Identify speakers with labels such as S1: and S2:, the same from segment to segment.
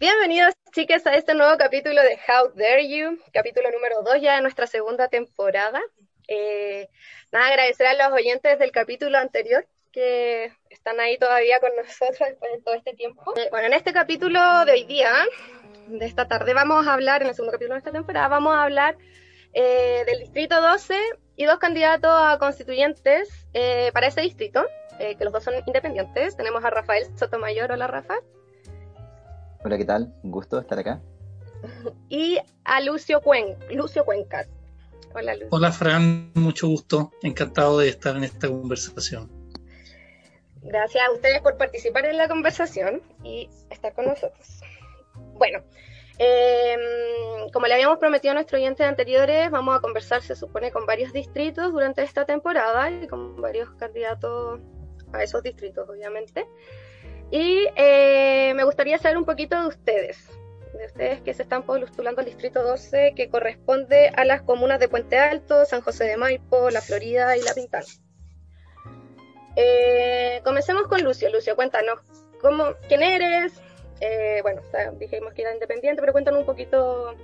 S1: Bienvenidos, chicas, a este nuevo capítulo de How Dare You, capítulo número 2 ya de nuestra segunda temporada. Eh, nada, agradecer a los oyentes del capítulo anterior que están ahí todavía con nosotros después de todo este tiempo. Eh, bueno, en este capítulo de hoy día, de esta tarde, vamos a hablar, en el segundo capítulo de esta temporada, vamos a hablar eh, del distrito 12 y dos candidatos a constituyentes eh, para ese distrito, que los dos son independientes. Tenemos a Rafael Sotomayor. Hola, Rafa.
S2: Hola, ¿qué tal? Un gusto estar acá.
S1: Y a Lucio, Cuen Lucio Cuencas.
S3: Hola, Lucio. Hola, Fran. Mucho gusto. Encantado de estar en esta conversación.
S1: Gracias a ustedes por participar en la conversación y estar con nosotros. Bueno, eh, como le habíamos prometido a nuestros oyentes anteriores, vamos a conversar, se supone, con varios distritos durante esta temporada y con varios candidatos a esos distritos, obviamente. Y eh, me gustaría saber un poquito de ustedes, de ustedes que se están postulando al distrito 12, que corresponde a las comunas de Puente Alto, San José de Maipo, La Florida y La Pintana. Eh, comencemos con Lucio. Lucio, cuéntanos, ¿cómo, ¿quién eres? Eh, bueno, dijimos que era independiente, pero cuéntanos un poquito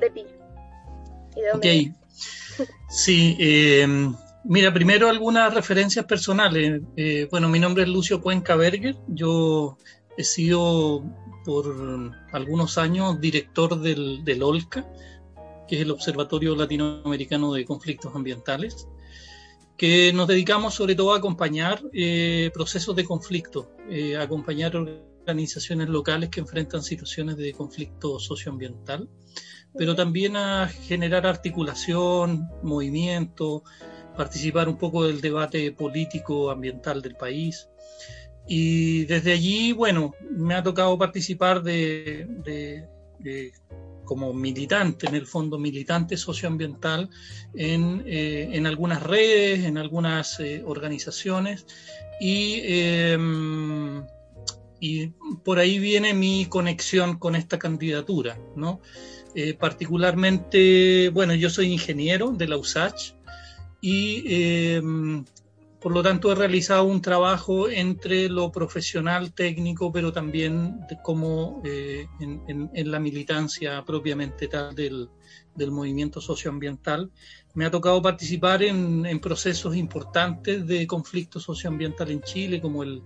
S1: de ti.
S3: ¿Y de dónde ok. Sí, eh, mira, primero algunas referencias personales. Eh, bueno, mi nombre es Lucio Cuenca Berger. Yo he sido por algunos años director del, del OLCA, que es el Observatorio Latinoamericano de Conflictos Ambientales que nos dedicamos sobre todo a acompañar procesos de conflicto, acompañar organizaciones locales que enfrentan situaciones de conflicto socioambiental, pero también a generar articulación, movimiento, participar un poco del debate político ambiental del país. Y desde allí, bueno, me ha tocado participar de, como militante, en el fondo militante socioambiental, en, eh, en algunas redes, en algunas eh, organizaciones y em, y por ahí viene mi conexión con esta candidatura, ¿no? Eh, particularmente, bueno, yo soy ingeniero de la USACH y em, por lo tanto he realizado un trabajo entre lo profesional, técnico, pero también como eh, en, la militancia propiamente tal del, del, movimiento socioambiental. Me ha tocado participar en, en procesos importantes de conflicto socioambiental en Chile, como el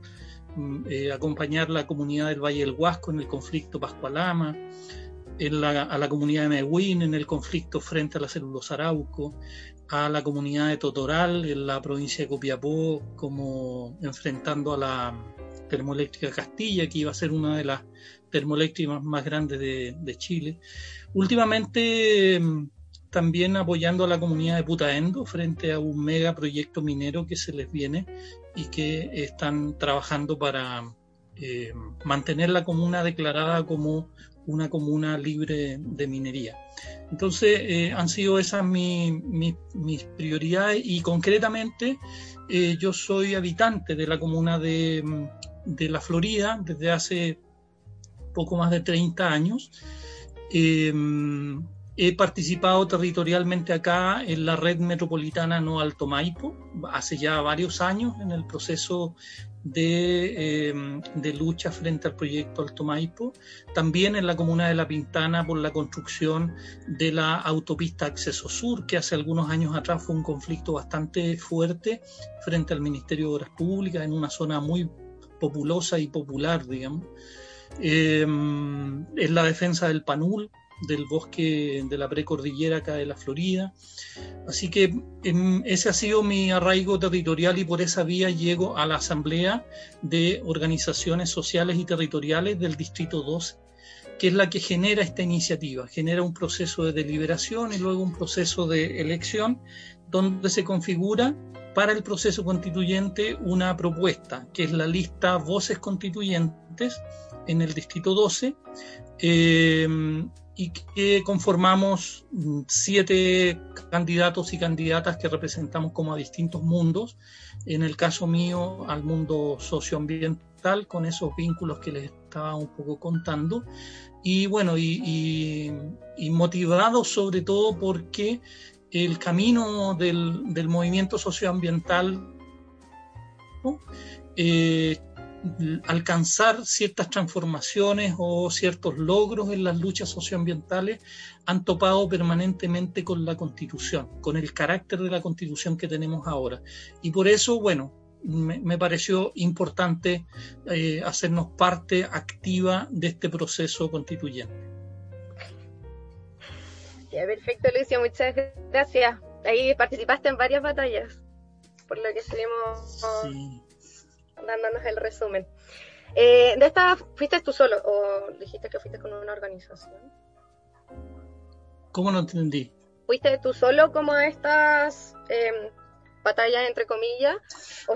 S3: Mm, eh, acompañar la comunidad del Valle del Huasco en el conflicto Pascualama, en la, a la comunidad de Mehuín en el conflicto frente a la celulosa Arauco, a la comunidad de Totoral en la provincia de Copiapó, como enfrentando a la termoeléctrica Castilla, que iba a ser una de las termoeléctricas más grandes de, Chile. Últimamente mm, también apoyando a la comunidad de Putaendo frente a un mega proyecto minero que se les viene y que están trabajando para eh, mantener la comuna declarada como una comuna libre de minería. Entonces, eh, han sido esas mis prioridades y concretamente eh, yo soy habitante de la comuna de, de, La Florida desde hace poco más de 30 años. He participado territorialmente acá en la red metropolitana No Alto Maipo, hace ya varios años en el proceso de, eh, de, lucha frente al proyecto Alto Maipo, también en la comuna de La Pintana por la construcción de la autopista Acceso Sur, que hace algunos años atrás fue un conflicto bastante fuerte frente al Ministerio de Obras Públicas en una zona muy populosa y popular, digamos. Eh, en la defensa del Panul, del bosque de la precordillera acá de la Florida. Así que em, ese ha sido mi arraigo territorial y por esa vía llego a la Asamblea de Organizaciones Sociales y Territoriales del Distrito 12, que es la que genera esta iniciativa, genera un proceso de deliberación y luego un proceso de elección donde se configura para el proceso constituyente una propuesta, que es la lista Voces Constituyentes, en el Distrito 12 y que conformamos mm, siete candidatos y candidatas que representamos como a distintos mundos. En el caso mío, al mundo socioambiental, con esos vínculos que les estaba un poco contando. Y bueno, y, motivado sobre todo porque el camino del, del movimiento socioambiental eh, alcanzar ciertas transformaciones o ciertos logros en las luchas socioambientales han topado permanentemente con la constitución, con el carácter de la constitución que tenemos ahora. Y por eso, bueno, me, pareció importante eh, hacernos parte activa de este proceso constituyente.
S1: Ya, perfecto, Lucio, muchas gracias. Ahí participaste en varias batallas, por lo que estuvimos sí dándonos el resumen. Eh, ¿De esta fuiste tú solo o dijiste que fuiste con una organización?
S3: ¿Cómo no entendí?
S1: ¿Fuiste tú solo como a estas em, batallas, entre comillas?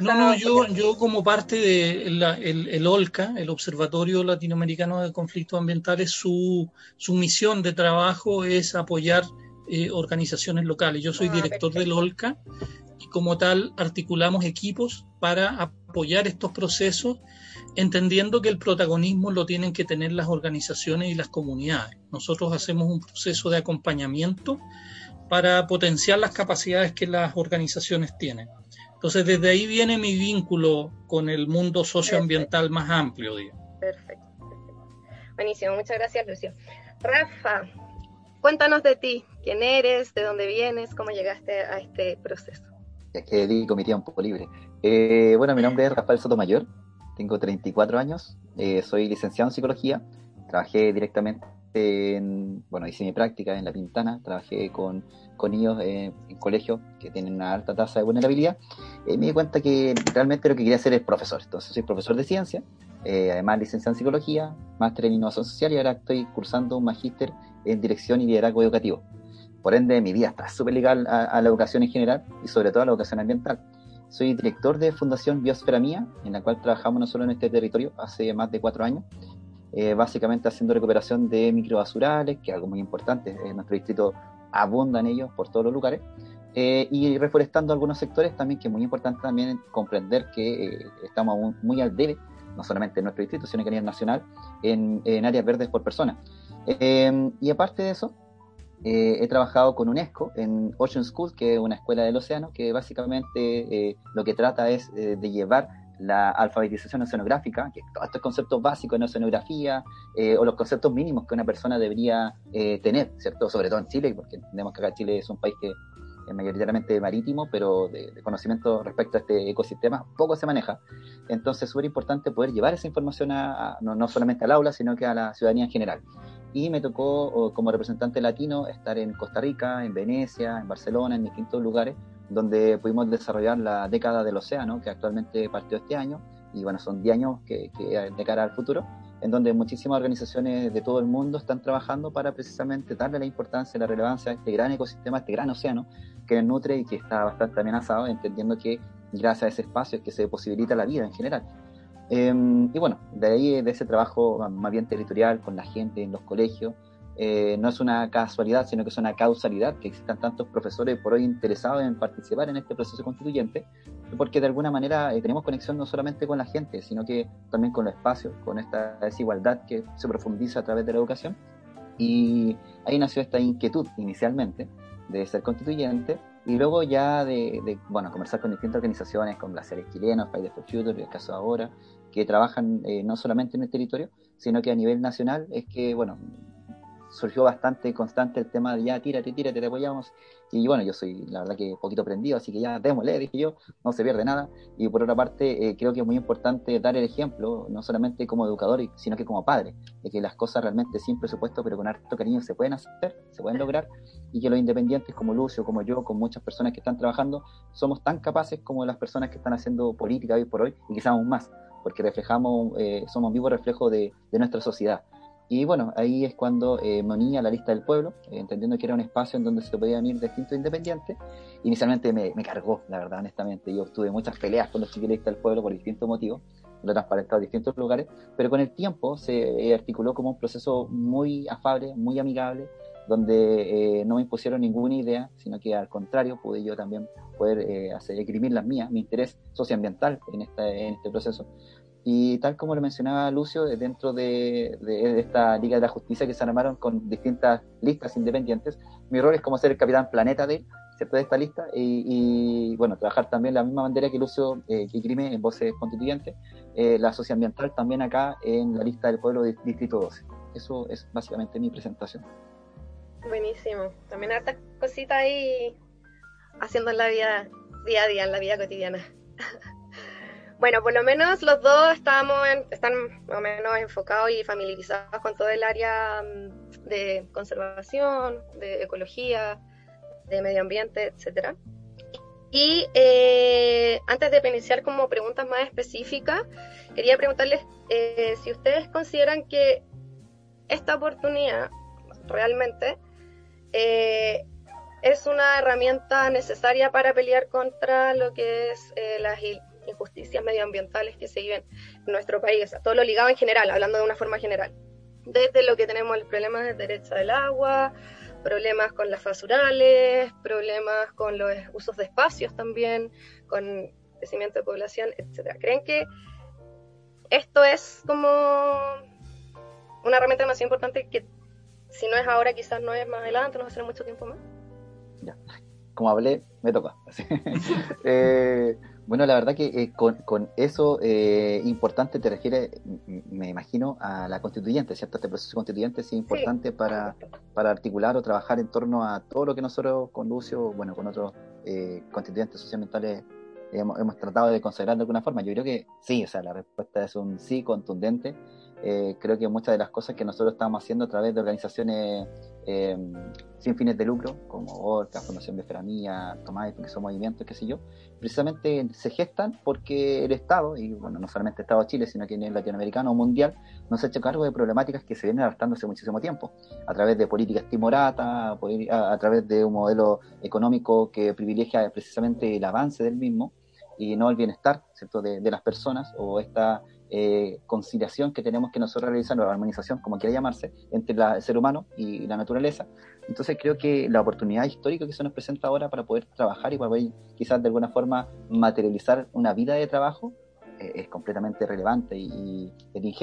S3: no, no, yo, yo como parte de el, OLCA, el Observatorio Latinoamericano de Conflictos Ambientales, su, su misión de trabajo es apoyar eh, organizaciones locales. Yo soy ah, director del OLCA y como tal articulamos equipos para apoyar estos procesos, entendiendo que el protagonismo lo tienen que tener las organizaciones y las comunidades. Nosotros hacemos un proceso de acompañamiento para potenciar las capacidades que las organizaciones tienen. Entonces, desde ahí viene mi vínculo con el mundo socioambiental más amplio.
S1: Perfecto, perfecto. Buenísimo, muchas gracias, Lucio. Rafa, cuéntanos de ti, quién eres, de dónde vienes, cómo llegaste a este proceso
S2: es que dedico mi tiempo libre. Eh, bueno, mi nombre es Rafael Sotomayor, tengo 34 años, eh, soy licenciado en psicología, trabajé directamente en, bueno, hice mi práctica en La Pintana, trabajé con, con niños en colegios que tienen una alta tasa de vulnerabilidad, y me di cuenta que realmente lo que quería hacer es profesor, entonces soy profesor de ciencia, eh, además licenciado en psicología, máster en innovación social y ahora estoy cursando un magíster en dirección y liderazgo educativo. Por ende, mi vida está súper ligada a, la educación en general y sobre todo a la educación ambiental. Soy director de Fundación Biosfera Mía, en la cual trabajamos no solo en este territorio hace más de cuatro años, eh, básicamente haciendo recuperación de microbasurales, que es algo muy importante, en nuestro distrito abunda en ellos por todos los lugares, eh, y reforestando algunos sectores también, que es muy importante también comprender que eh, estamos muy al debe, no solamente en nuestro distrito, sino que a nivel nacional, en, en áreas verdes por persona. y aparte de eso, eh, he trabajado con UNESCO en Ocean School, que es una escuela del océano, que básicamente eh, lo que trata es eh, de llevar la alfabetización oceanográfica, que todos estos conceptos básicos en oceanografía o los conceptos mínimos que una persona debería tener, ¿cierto? Sobre todo en Chile, porque entendemos que acá Chile es un país que es mayoritariamente marítimo, pero de, conocimiento respecto a este ecosistema poco se maneja. Entonces es súper importante poder llevar esa información a, no, no, solamente al aula, sino que a la ciudadanía en general y me tocó como representante latino estar en Costa Rica, en Venecia, en Barcelona, en distintos lugares donde pudimos desarrollar la década del océano, que actualmente partió este año, y bueno, son 10 años que, que de cara al futuro, en donde muchísimas organizaciones de todo el mundo están trabajando para precisamente darle la importancia la relevancia a este gran ecosistema, a este gran océano que nutre y que está bastante amenazado, entendiendo que gracias a ese espacio es que se posibilita la vida en general. Em, y bueno, de ahí, de ese trabajo más bien territorial con la gente en los colegios, eh, no es una casualidad, sino que es una causalidad que existan tantos profesores por hoy interesados en participar en este proceso constituyente, porque de alguna manera eh, tenemos conexión no solamente con la gente, sino que también con los espacios, con esta desigualdad que se profundiza a través de la educación. Y ahí nació esta inquietud inicialmente de ser constituyente, y luego ya de, bueno, conversar con distintas organizaciones, con glaciares chilenos, Fridays for Future, el caso ahora, que trabajan eh, no solamente en el territorio, sino que a nivel nacional es que, bueno, surgió bastante constante el tema de ya tírate, tírate, te apoyamos. Y bueno, yo soy la verdad que poquito prendido, así que ya démosle, dije yo, no se pierde nada. Y por otra parte, eh, creo que es muy importante dar el ejemplo, no solamente como educador, sino que como padre, de que las cosas realmente sin presupuesto, pero con harto cariño se pueden hacer, se pueden lograr, y que los independientes como Lucio, como yo, con muchas personas que están trabajando, somos tan capaces como las personas que están haciendo política hoy por hoy, y quizás aún más, porque reflejamos, eh, somos un vivo reflejo de nuestra sociedad. Y bueno, ahí es cuando eh, me uní a la lista del pueblo, eh, entendiendo que era un espacio en donde se podían unir distintos independientes. Inicialmente me, me, cargó, la verdad, honestamente. Yo tuve muchas peleas con los chiquilistas del pueblo por distintos motivos. lo transparentado en distintos lugares, pero con el tiempo se articuló como un proceso muy afable, muy amigable, donde eh, no me impusieron ninguna idea, sino que al contrario pude yo también poder eh, hacer, escribir las mías, mi interés socioambiental en, esta, en este proceso. Y tal como lo mencionaba Lucio, dentro de, esta Liga de la Justicia que se armaron con distintas listas independientes, mi rol es como ser el capitán planeta de, ¿cierto? de esta lista y, bueno, trabajar también la misma bandera que Lucio eh, que Crime en Voces Constituyentes, eh, la socioambiental también acá en la lista del pueblo de Distrito 12. Eso es básicamente mi presentación.
S1: Buenísimo. También hartas cositas ahí haciendo en la vida, día a día, en la vida cotidiana. bueno, por lo menos los dos estamos están más o menos enfocados y familiarizados con todo el área mm, de conservación, de ecología, de medio ambiente, etcétera. Y eh, antes de iniciar como preguntas más específicas, quería preguntarles eh, si ustedes consideran que esta oportunidad realmente eh, es una herramienta necesaria para pelear contra lo que es eh, las injusticias medioambientales que se viven en nuestro país, todo lo ligado en general, hablando de una forma general. Desde lo que tenemos el problema de derecho del agua, problemas con las basurales, problemas con los usos de espacios también, con crecimiento de población, etcétera. ¿Creen que esto es como una herramienta más importante que si no es ahora, quizás no es más adelante, no va a ser mucho tiempo más.
S2: Ya, como hablé, me toca. eh, bueno, la verdad que eh, con, con, eso eh, importante te refiere, me imagino, a la constituyente, ¿cierto? Este proceso constituyente es importante para, para articular o trabajar en torno a todo lo que nosotros con Lucio, bueno, con otros eh, constituyentes socioambientales hemos, hemos, tratado de consagrar de alguna forma. Yo creo que sí, o sea, la respuesta es un sí contundente eh, creo que muchas de las cosas que nosotros estamos haciendo a través de organizaciones eh, sin fines de lucro, como ORCA, Fundación Bioferamía, Tomás, porque son movimientos, qué sé yo, precisamente se gestan porque el Estado, y bueno, no solamente el Estado de Chile, sino que en el latinoamericano o mundial, nos ha hecho cargo de problemáticas que se vienen arrastrando hace muchísimo tiempo, a través de políticas timorata, a, través de un modelo económico que privilegia precisamente el avance del mismo y no el bienestar ¿cierto? De las personas o esta eh, conciliación que tenemos que nosotros realizar, o armonización, como quiera llamarse, entre el ser humano y la naturaleza. Entonces creo que la oportunidad histórica que se nos presenta ahora para poder trabajar y para poder quizás de alguna forma materializar una vida de trabajo eh, es completamente relevante y, y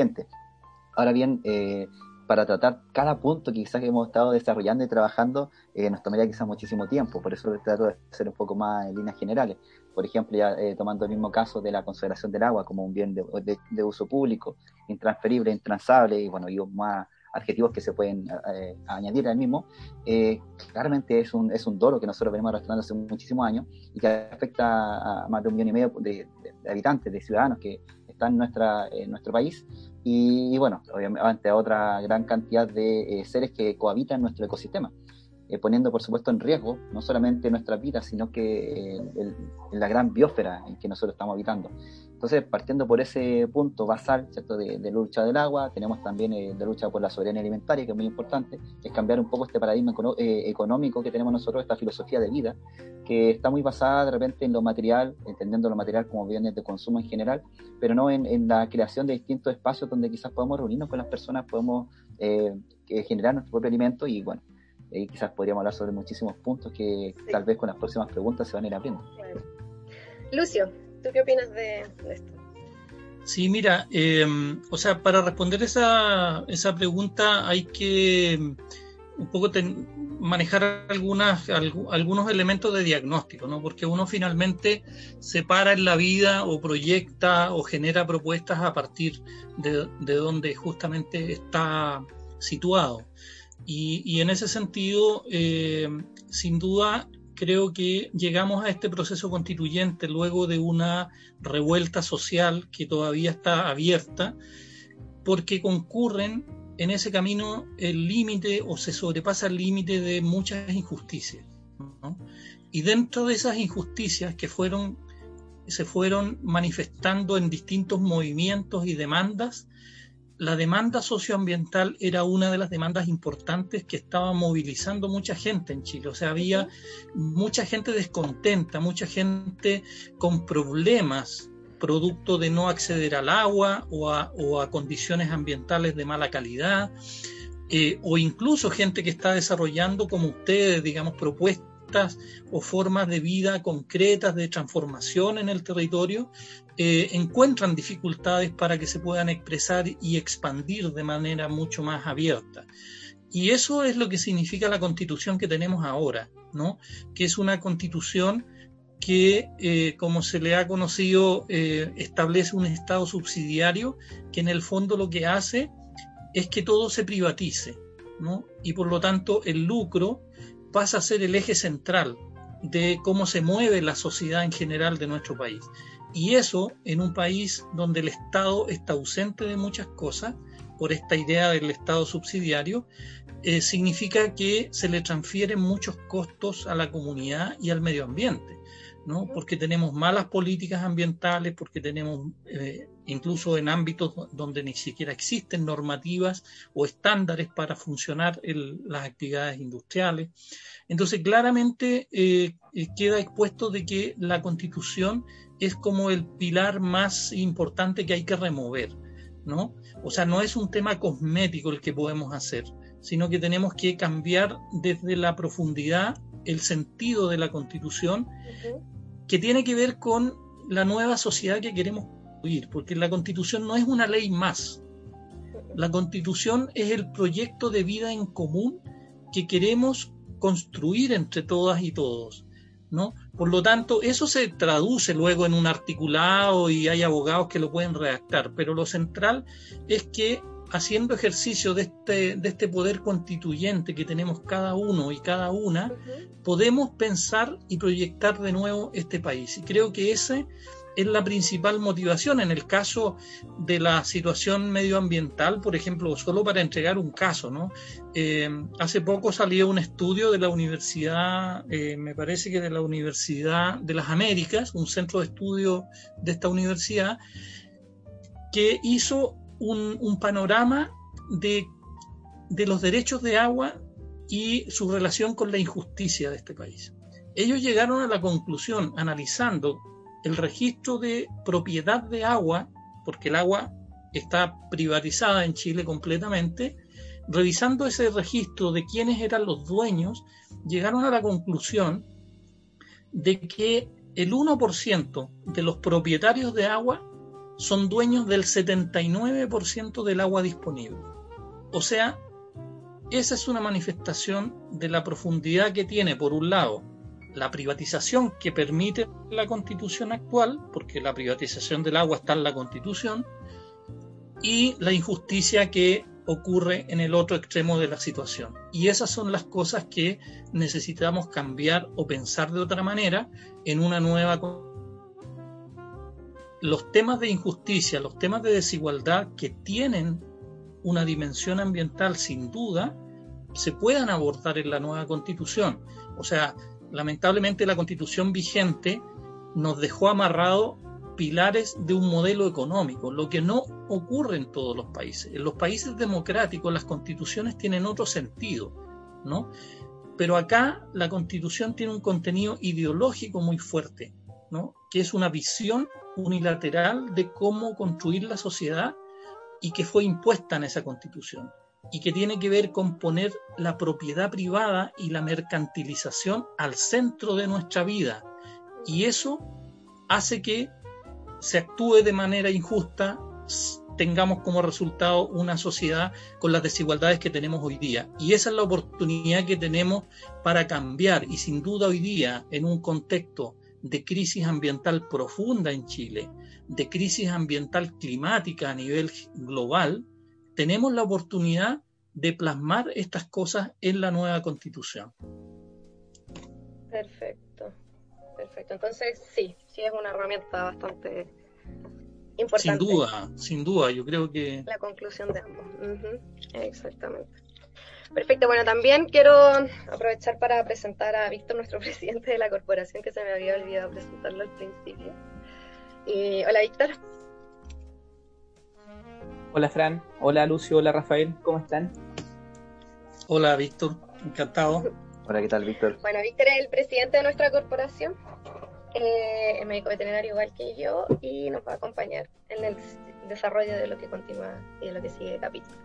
S2: Ahora bien, eh, para tratar cada punto que quizás hemos estado desarrollando y trabajando, eh, nos tomaría quizás muchísimo tiempo, por eso trato de hacer un poco más en líneas generales por ejemplo, ya eh, tomando el mismo caso de la consideración del agua como un bien de, uso público, intransferible, intransable, y bueno, y más adjetivos que se pueden eh, añadir al mismo, eh, claramente es un, es un dolo que nosotros venimos arrastrando hace muchísimos años y que afecta a más de un millón y medio de, habitantes, de ciudadanos que están en, nuestra, en nuestro país y, bueno, obviamente a otra gran cantidad de seres que cohabitan nuestro ecosistema. Eh, poniendo por supuesto en riesgo no solamente nuestra vida, sino que eh, la gran biosfera en que nosotros estamos habitando. Entonces, partiendo por ese punto basal ¿cierto? De, lucha del agua, tenemos también eh, de lucha por la soberanía alimentaria, que es muy importante, es cambiar un poco este paradigma económico que tenemos nosotros, esta filosofía de vida, que está muy basada de repente en lo material, entendiendo lo material como bienes de consumo en general, pero no en, en la creación de distintos espacios donde quizás podemos reunirnos con las personas, podemos generar nuestro propio alimento y bueno, y quizás podríamos hablar sobre muchísimos puntos que tal vez con las próximas preguntas se van a ir abriendo.
S1: Lucio, ¿tú qué opinas de, esto?
S3: Sí, mira, eh, o sea, para responder esa, esa pregunta hay que un poco manejar algunas, algunos elementos de diagnóstico, ¿no? Porque uno finalmente se para en la vida o proyecta o genera propuestas a partir de, de donde justamente está situado. Y, en ese sentido, eh, sin duda, creo que llegamos a este proceso constituyente luego de una revuelta social que todavía está abierta, porque concurren en ese camino el límite o se sobrepasa el límite de muchas injusticias. Y dentro de esas injusticias que fueron, se fueron manifestando en distintos movimientos y demandas, la demanda socioambiental era una de las demandas importantes que estaba movilizando mucha gente en Chile. O sea, había mucha gente descontenta, mucha gente con problemas producto de no acceder al agua o a, condiciones ambientales de mala calidad, eh, o incluso gente que está desarrollando, como ustedes, digamos, propuestas o formas de vida concretas de transformación en el territorio, eh, encuentran dificultades para que se puedan expresar y expandir de manera mucho más abierta. Y eso es lo que significa la constitución que tenemos ahora, ¿no? Que es una constitución que, eh, como se le ha conocido, eh, establece un Estado subsidiario que en el fondo lo que hace es que todo se privatice, ¿no? Y por lo tanto el lucro pasa a ser el eje central de cómo se mueve la sociedad en general de nuestro país. Y eso en un país donde el Estado está ausente de muchas cosas, por esta idea del Estado subsidiario, eh, significa que se le transfieren muchos costos a la comunidad y al medio ambiente. ¿no? porque tenemos malas políticas ambientales, porque tenemos eh, incluso en ámbitos donde ni siquiera existen normativas o estándares para funcionar las actividades industriales. Entonces, claramente eh, eh, queda expuesto de que la constitución es como el pilar más importante que hay que remover, ¿no? O sea, no es un tema cosmético el que podemos hacer, sino que tenemos que cambiar desde la profundidad el sentido de la constitución que tiene que ver con la nueva sociedad que queremos porque la constitución no es una ley más. La constitución es el proyecto de vida en común que queremos construir entre todas y todos. ¿no? Por lo tanto, eso se traduce luego en un articulado y hay abogados que lo pueden redactar, pero lo central es que haciendo ejercicio de este, de este poder constituyente que tenemos cada uno y cada una, podemos pensar y proyectar de nuevo este país. Y creo que esa es la principal motivación en el caso de la situación medioambiental, por ejemplo, solo para entregar un caso, ¿no? Eh, hace poco salió un estudio de la universidad, eh, me parece que de la Universidad de las Américas, un centro de estudio de esta universidad, que hizo un, panorama de, los derechos de agua y su relación con la injusticia de este país. Ellos llegaron a la conclusión, analizando el registro de propiedad de agua, porque el agua está privatizada en Chile completamente, revisando ese registro de quiénes eran los dueños, llegaron a la conclusión de que el 1% de los propietarios de agua son dueños del 79% del agua disponible. O sea, esa es una manifestación de la profundidad que tiene, por un lado, la privatización que permite la constitución actual, porque la privatización del agua está en la constitución, y la injusticia que ocurre en el otro extremo de la situación. Y esas son las cosas que necesitamos cambiar o pensar de otra manera en una nueva los temas de injusticia, los temas de desigualdad que tienen una dimensión ambiental sin duda, se puedan abordar en la nueva constitución. O sea, lamentablemente la constitución vigente nos dejó amarrado pilares de un modelo económico, lo que no ocurre en todos los países. En los países democráticos las constituciones tienen otro sentido, ¿no? Pero acá la constitución tiene un contenido ideológico muy fuerte, ¿no? Que es una visión unilateral de cómo construir la sociedad y que fue impuesta en esa constitución y que tiene que ver con poner la propiedad privada y la mercantilización al centro de nuestra vida. Y eso hace que se actúe de manera injusta, tengamos como resultado una sociedad con las desigualdades que tenemos hoy día. Y esa es la oportunidad que tenemos para cambiar. Y sin duda hoy día, en un contexto de crisis ambiental profunda en Chile, de crisis ambiental climática a nivel global, tenemos la oportunidad de plasmar estas cosas en la nueva constitución.
S1: Perfecto, perfecto. Entonces sí, sí es una herramienta bastante importante.
S3: Sin duda, sin duda, yo creo que...
S1: La conclusión de ambos. Exactamente. Perfecto, bueno, también quiero aprovechar para presentar a Víctor, nuestro presidente de la corporación, que se me había olvidado presentarlo al principio. hola, Víctor.
S4: Hola, Fran. Hola, Lucio. Hola, Rafael. ¿Cómo están?
S3: Hola, Víctor. Encantado.
S2: Hola, ¿qué tal, Víctor?
S1: Bueno, Víctor es el presidente de nuestra corporación. eh, médico veterinario igual que yo, y nos va a acompañar en el desarrollo de lo que continúa y de lo que sigue el capítulo.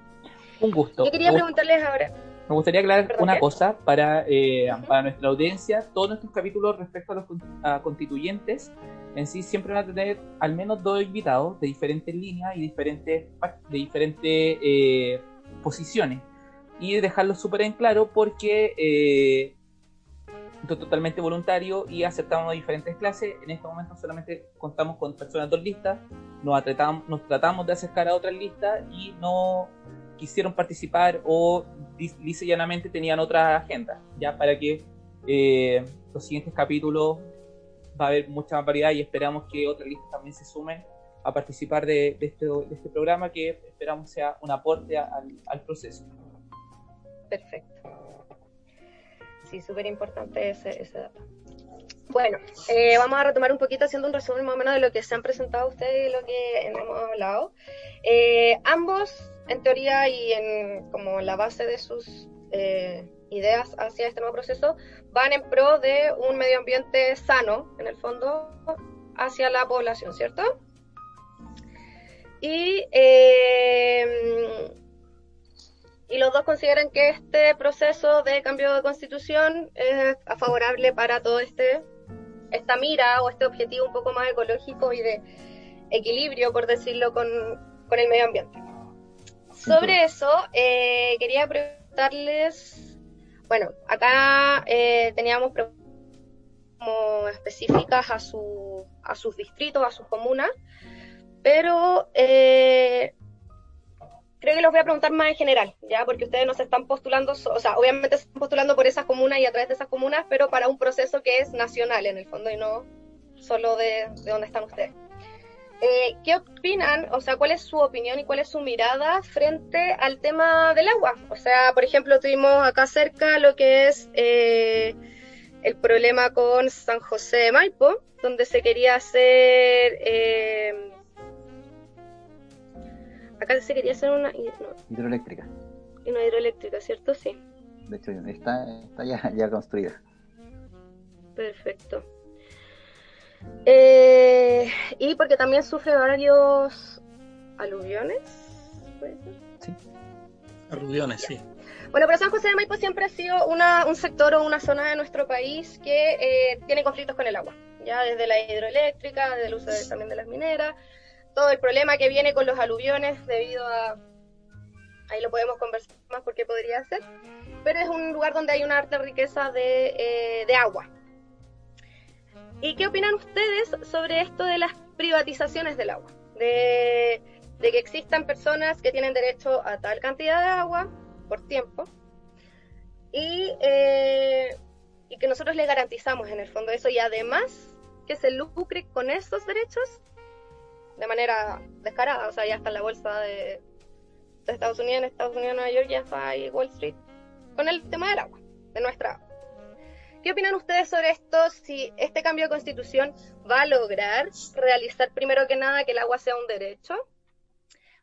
S4: Un gusto.
S1: Yo quería preguntarles ahora.
S4: Me gustaría aclarar una cosa para, eh, para nuestra audiencia. Todos nuestros capítulos respecto a los constituyentes en sí siempre van a tener al menos dos invitados de diferentes líneas y diferentes, de diferentes eh, posiciones. Y dejarlo súper en claro porque eh, totalmente voluntario y aceptamos diferentes clases. En este momento solamente contamos con personas dos listas, nos tratamos, nos tratamos de acercar a otras listas y no quisieron participar o lisa llanamente tenían otra agenda, ya para que eh, los siguientes capítulos va a haber mucha más variedad y esperamos que otras listas también se sumen a participar de, este, de este, programa que esperamos sea un aporte al, proceso.
S1: Perfecto. Sí, súper importante ese, ese, dato. Bueno, eh, vamos a retomar un poquito haciendo un resumen más o menos de lo que se han presentado ustedes y lo que hemos hablado. Eh, ambos, en teoría y en como la base de sus eh, ideas hacia este nuevo proceso, van en pro de un medio ambiente sano, en el fondo, hacia la población, ¿cierto? Y, eh, y los dos consideran que este proceso de cambio de constitución es favorable para todo este esta mira o este objetivo un poco más ecológico y de equilibrio, por decirlo, con, con el medio ambiente. Sobre eso, eh, quería preguntarles bueno, acá eh, teníamos como específicas a, su, a sus distritos, a sus comunas, pero eh, creo que los voy a preguntar más en general, ¿ya? Porque ustedes no se están postulando, o sea, obviamente se están postulando por esas comunas y a través de esas comunas, pero para un proceso que es nacional en el fondo y no solo de donde están ustedes. Eh, ¿Qué opinan? O sea, ¿cuál es su opinión y cuál es su mirada frente al tema del agua? O sea, por ejemplo, tuvimos acá cerca lo que es eh, el problema con San José de Maipo, donde se quería hacer... Eh, acá se quería hacer una...
S2: Hidroeléctrica.
S1: Una hidroeléctrica, ¿cierto? Sí.
S2: De hecho, está, está ya, ya construida.
S1: Perfecto. Eh, y porque también sufre varios aluviones.
S3: Sí. Aluviones, sí.
S1: Bueno, pero San José de Maipo siempre ha sido una, un sector o una zona de nuestro país que eh, tiene conflictos con el agua, ya desde la hidroeléctrica, desde el uso también de las mineras, todo el problema que viene con los aluviones debido a... Ahí lo podemos conversar más porque podría ser, pero es un lugar donde hay una alta riqueza de, eh, de agua, ¿Y qué opinan ustedes sobre esto de las privatizaciones del agua? De, que existan personas que tienen derecho a tal cantidad de agua por tiempo y, eh, y que nosotros le garantizamos en el fondo eso y además que se lucre con esos derechos de manera descarada. O sea, ya está en la bolsa de, Estados Unidos, Estados Unidos, Nueva York, ya está Wall Street con el tema del agua, de nuestra agua. ¿Qué opinan ustedes sobre esto? Si este cambio de constitución va a lograr realizar primero que nada que el agua sea un derecho,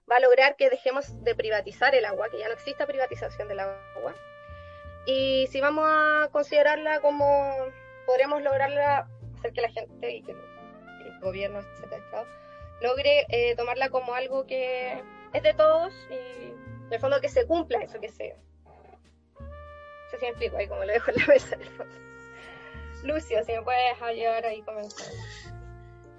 S1: va a lograr que dejemos de privatizar el agua, que ya no exista privatización del agua, y si vamos a considerarla como podríamos lograrla, hacer que la gente y que el gobierno, etcétera, logre eh, tomarla como algo que es de todos y en el fondo que se cumpla eso que sea. No sé explico ahí como lo dejo en la mesa. Lucio, si me puedes ayudar ahí comenzar.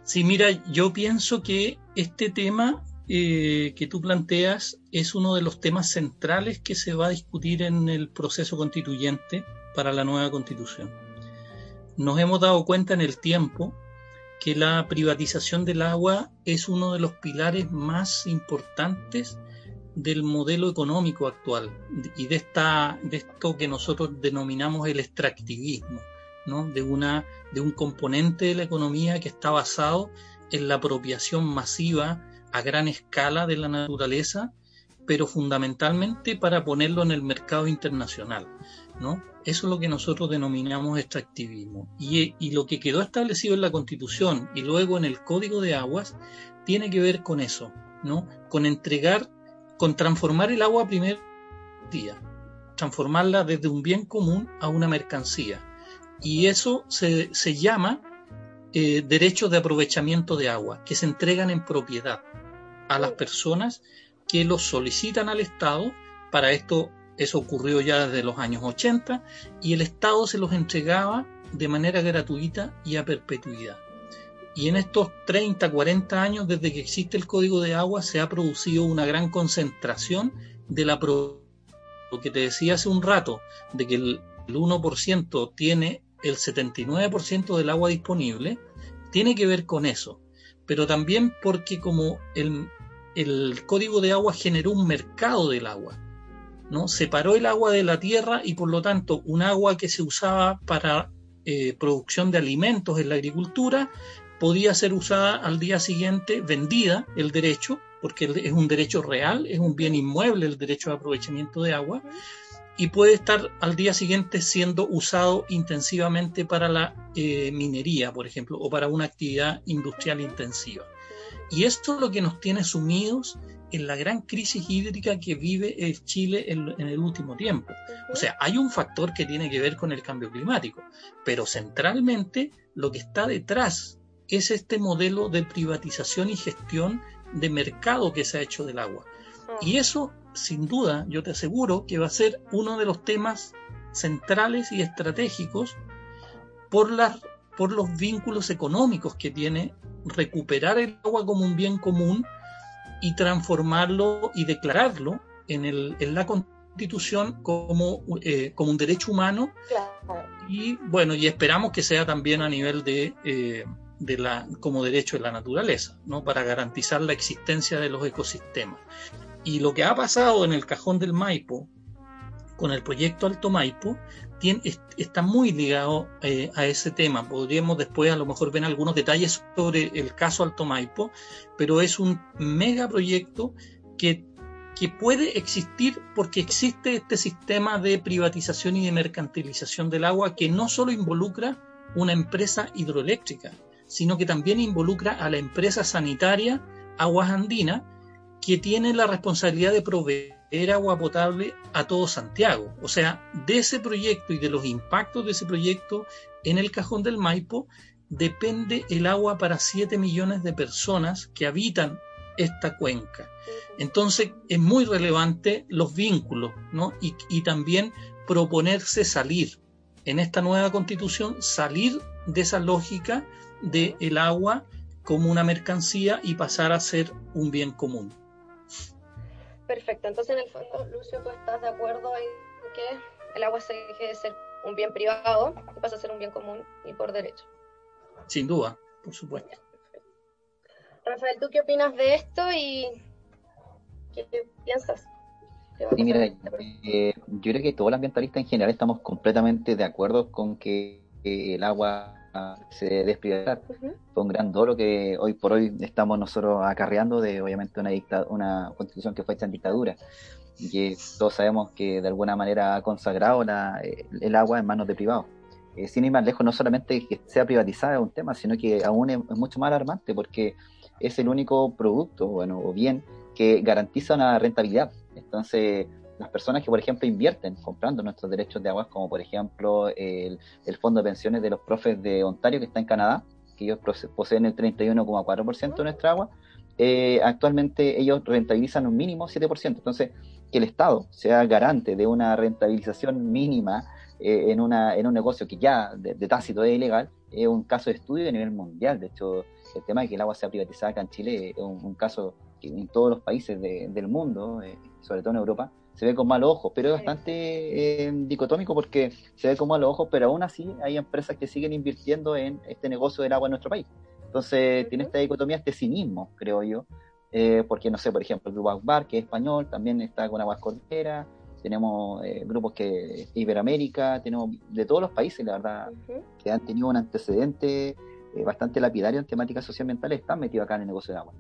S3: Sí, mira, yo pienso que este tema eh, que tú planteas es uno de los temas centrales que se va a discutir en el proceso constituyente para la nueva constitución. Nos hemos dado cuenta en el tiempo que la privatización del agua es uno de los pilares más importantes del modelo económico actual y de, esta, de esto que nosotros denominamos el extractivismo de, una, de un componente de la economía que está basado en la apropiación masiva a gran escala de la naturaleza, pero fundamentalmente para ponerlo en el mercado internacional. ¿no? Eso es lo que nosotros denominamos extractivismo. Y, y, lo que quedó establecido en la Constitución y luego en el Código de Aguas tiene que ver con eso, ¿no? con entregar, con transformar el agua primer día, transformarla desde un bien común a una mercancía. Y eso se, llama eh, derechos de aprovechamiento de agua que se entregan en propiedad a las personas que los solicitan al Estado. Para esto, eso ocurrió ya desde los años 80 y el Estado se los entregaba de manera gratuita y a perpetuidad. Y en estos 30, 40 años desde que existe el Código de Agua se ha producido una gran concentración de la lo que te decía hace un rato, de que el, 1% tiene el 79% del agua disponible, tiene que ver con eso. Pero también porque como el, el Código de Agua generó un mercado del agua, ¿no? Separó el agua de la tierra y por lo tanto un agua que se usaba para eh, producción de alimentos en la agricultura podía ser usada al día siguiente, vendida el derecho, porque es un derecho real, es un bien inmueble el derecho de aprovechamiento de agua, y puede estar al día siguiente siendo usado intensivamente para la eh, minería, por ejemplo, o para una actividad industrial intensiva. Y esto es lo que nos tiene sumidos en la gran crisis hídrica que vive el Chile en, en, el último tiempo. O sea, hay un factor que tiene que ver con el cambio climático, pero centralmente lo que está detrás es este modelo de privatización y gestión de mercado que se ha hecho del agua. Y eso, sin duda, yo te aseguro que va a ser uno de los temas centrales y estratégicos por, las, por los vínculos económicos que tiene recuperar el agua como un bien común y transformarlo y declararlo en, el, en la constitución como, eh, como un derecho humano y bueno y esperamos que sea también a nivel de eh, de la, como derecho de la naturaleza, ¿no? para garantizar la existencia de los ecosistemas. Y lo que ha pasado en el cajón del Maipo, con el proyecto Alto Maipo, está muy ligado eh, a ese tema. Podríamos después a lo mejor ver algunos detalles sobre el caso Alto Maipo, pero es un megaproyecto que, que puede existir porque existe este sistema de privatización y de mercantilización del agua que no solo involucra una empresa hidroeléctrica, sino que también involucra a la empresa sanitaria Aguas Andinas, que tiene la responsabilidad de proveer agua potable a todo Santiago. O sea, de ese proyecto y de los impactos de ese proyecto en el cajón del Maipo depende el agua para 7 millones de personas que habitan esta cuenca. Entonces es muy relevante los vínculos ¿no? y, también proponerse salir en esta nueva constitución, salir de esa lógica del el agua como una mercancía y pasar a ser un bien común.
S1: Perfecto, entonces en el fondo, Lucio, tú estás de acuerdo en que el agua se deje de ser un bien privado y pasa a ser un bien común y por derecho.
S3: Sin duda, por supuesto.
S1: Rafael, ¿tú qué opinas de esto y qué piensas?
S2: mira, eh, yo creo que todos los ambientalistas en general estamos completamente de acuerdo con que el agua se desprivatizar. Fue un gran dolo que hoy por hoy estamos nosotros acarreando de obviamente una, una constitución que fue hecha en dictadura y que todos sabemos que de alguna manera ha consagrado la, el agua en manos de privados. Eh, sin ir más lejos, no solamente que sea privatizada es un tema, sino que aún es, mucho más alarmante porque es el único producto, bueno, o bien que garantiza una rentabilidad. Entonces, las personas que, por ejemplo, invierten comprando nuestros derechos de agua, como por ejemplo el, fondo de pensiones de los profes de Ontario, que está en Canadá, que ellos poseen el 31,4% de nuestra agua, eh, actualmente ellos rentabilizan un mínimo 7%. Entonces, que el Estado sea garante de una rentabilización mínima eh, en, una, en un negocio que ya de, tácito es ilegal, es un caso de estudio a nivel mundial. De hecho, el tema de que el agua sea privatizada acá en Chile es un, caso que en todos los países del mundo, eh, sobre todo en Europa, se ve con malos ojos, pero es bastante eh, dicotómico porque se ve con malos ojos, pero aún así hay empresas que siguen invirtiendo en este negocio del agua en nuestro país. Entonces tiene esta dicotomía, este cinismo, creo yo, eh, porque no sé, por ejemplo, el Grupo Akbar, que es español, también está con Aguas Cordillera, tenemos eh, grupos que Iberoamérica, tenemos de todos los países, la verdad, que han tenido un antecedente bastante lapidario en temáticas socioambientales, están metidos acá en el negocio de agua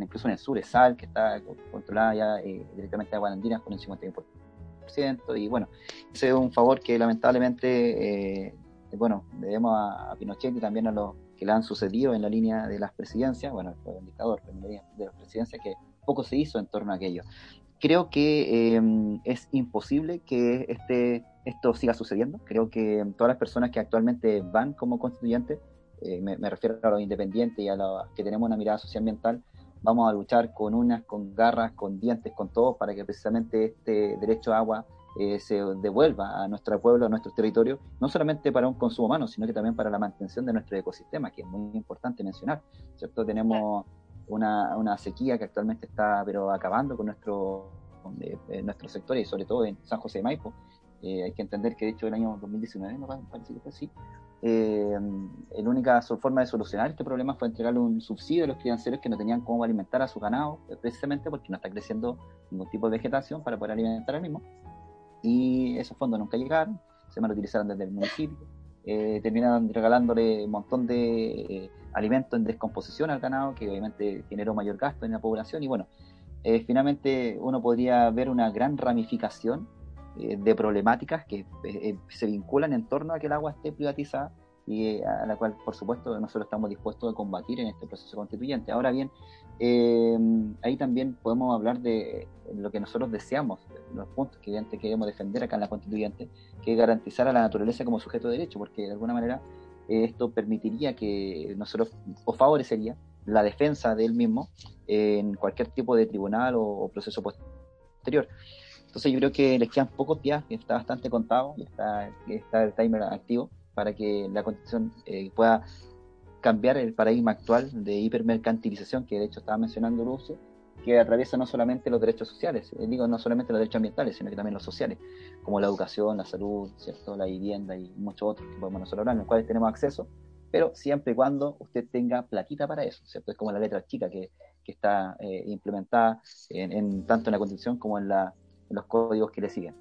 S2: incluso en el sur, es Sal, que está controlada ya eh, directamente a Guarandinas con un 51%, y bueno, ese es un favor que lamentablemente, eh, bueno, debemos a, Pinochet y también a los que le han sucedido en la línea de las presidencias, bueno, fue dictador, en la línea de las presidencias, que poco se hizo en torno a aquello. Creo que em, es imposible que este, esto siga sucediendo. Creo que todas las personas que actualmente van como constituyentes eh, me, refiero a los independientes y a los que tenemos una mirada socioambiental, vamos a luchar con unas, con garras, con dientes, con todos, para que precisamente este derecho a agua eh, se devuelva a nuestro pueblo, a nuestro territorio, no solamente para un consumo humano, sino que también para la mantención de nuestro ecosistema, que es muy importante mencionar, ¿cierto? Tenemos una, una sequía que actualmente está pero acabando con nuestro, eh, nuestro sector y sobre todo en San José de Maipo. Eh, hay que entender que de hecho el año 2019, no parece que fue así, eh, la única forma de solucionar este problema fue entregarle un subsidio a los crianceros que no tenían cómo alimentar a su ganado, precisamente porque no está creciendo ningún tipo de vegetación para poder alimentar al mismo. Y esos fondos nunca llegaron, se utilizaron desde el municipio, eh, terminaron regalándole un montón de eh, alimentos en descomposición al ganado, que obviamente generó mayor gasto en la población, y bueno, eh, finalmente uno podría ver una gran ramificación de problemáticas que se vinculan en torno a que el agua esté privatizada y a la cual, por supuesto, nosotros estamos dispuestos a combatir en este proceso constituyente. Ahora bien, eh, ahí también podemos hablar de lo que nosotros deseamos, los puntos que evidentemente queremos defender acá en la constituyente, que garantizar a la naturaleza como sujeto de derecho, porque de alguna manera eh, esto permitiría que nosotros, o favorecería, la defensa de él mismo en cualquier tipo de tribunal o, proceso posterior. Entonces yo creo que les quedan pocos días, que está bastante contado, y está, el timer activo para que la constitución eh, pueda cambiar el paradigma actual de hipermercantilización que de hecho estaba mencionando Lucio, que atraviesa no solamente los derechos sociales, eh, digo no solamente los derechos ambientales, sino que también los sociales, como la educación, la salud, ¿cierto? la vivienda y muchos otros que podemos nosotros hablar, en los cuales tenemos acceso, pero siempre y cuando usted tenga platita para eso, ¿cierto? Es como la letra chica que, que está eh, implementada en, tanto en la Constitución como en, la, en los códigos que le siguen.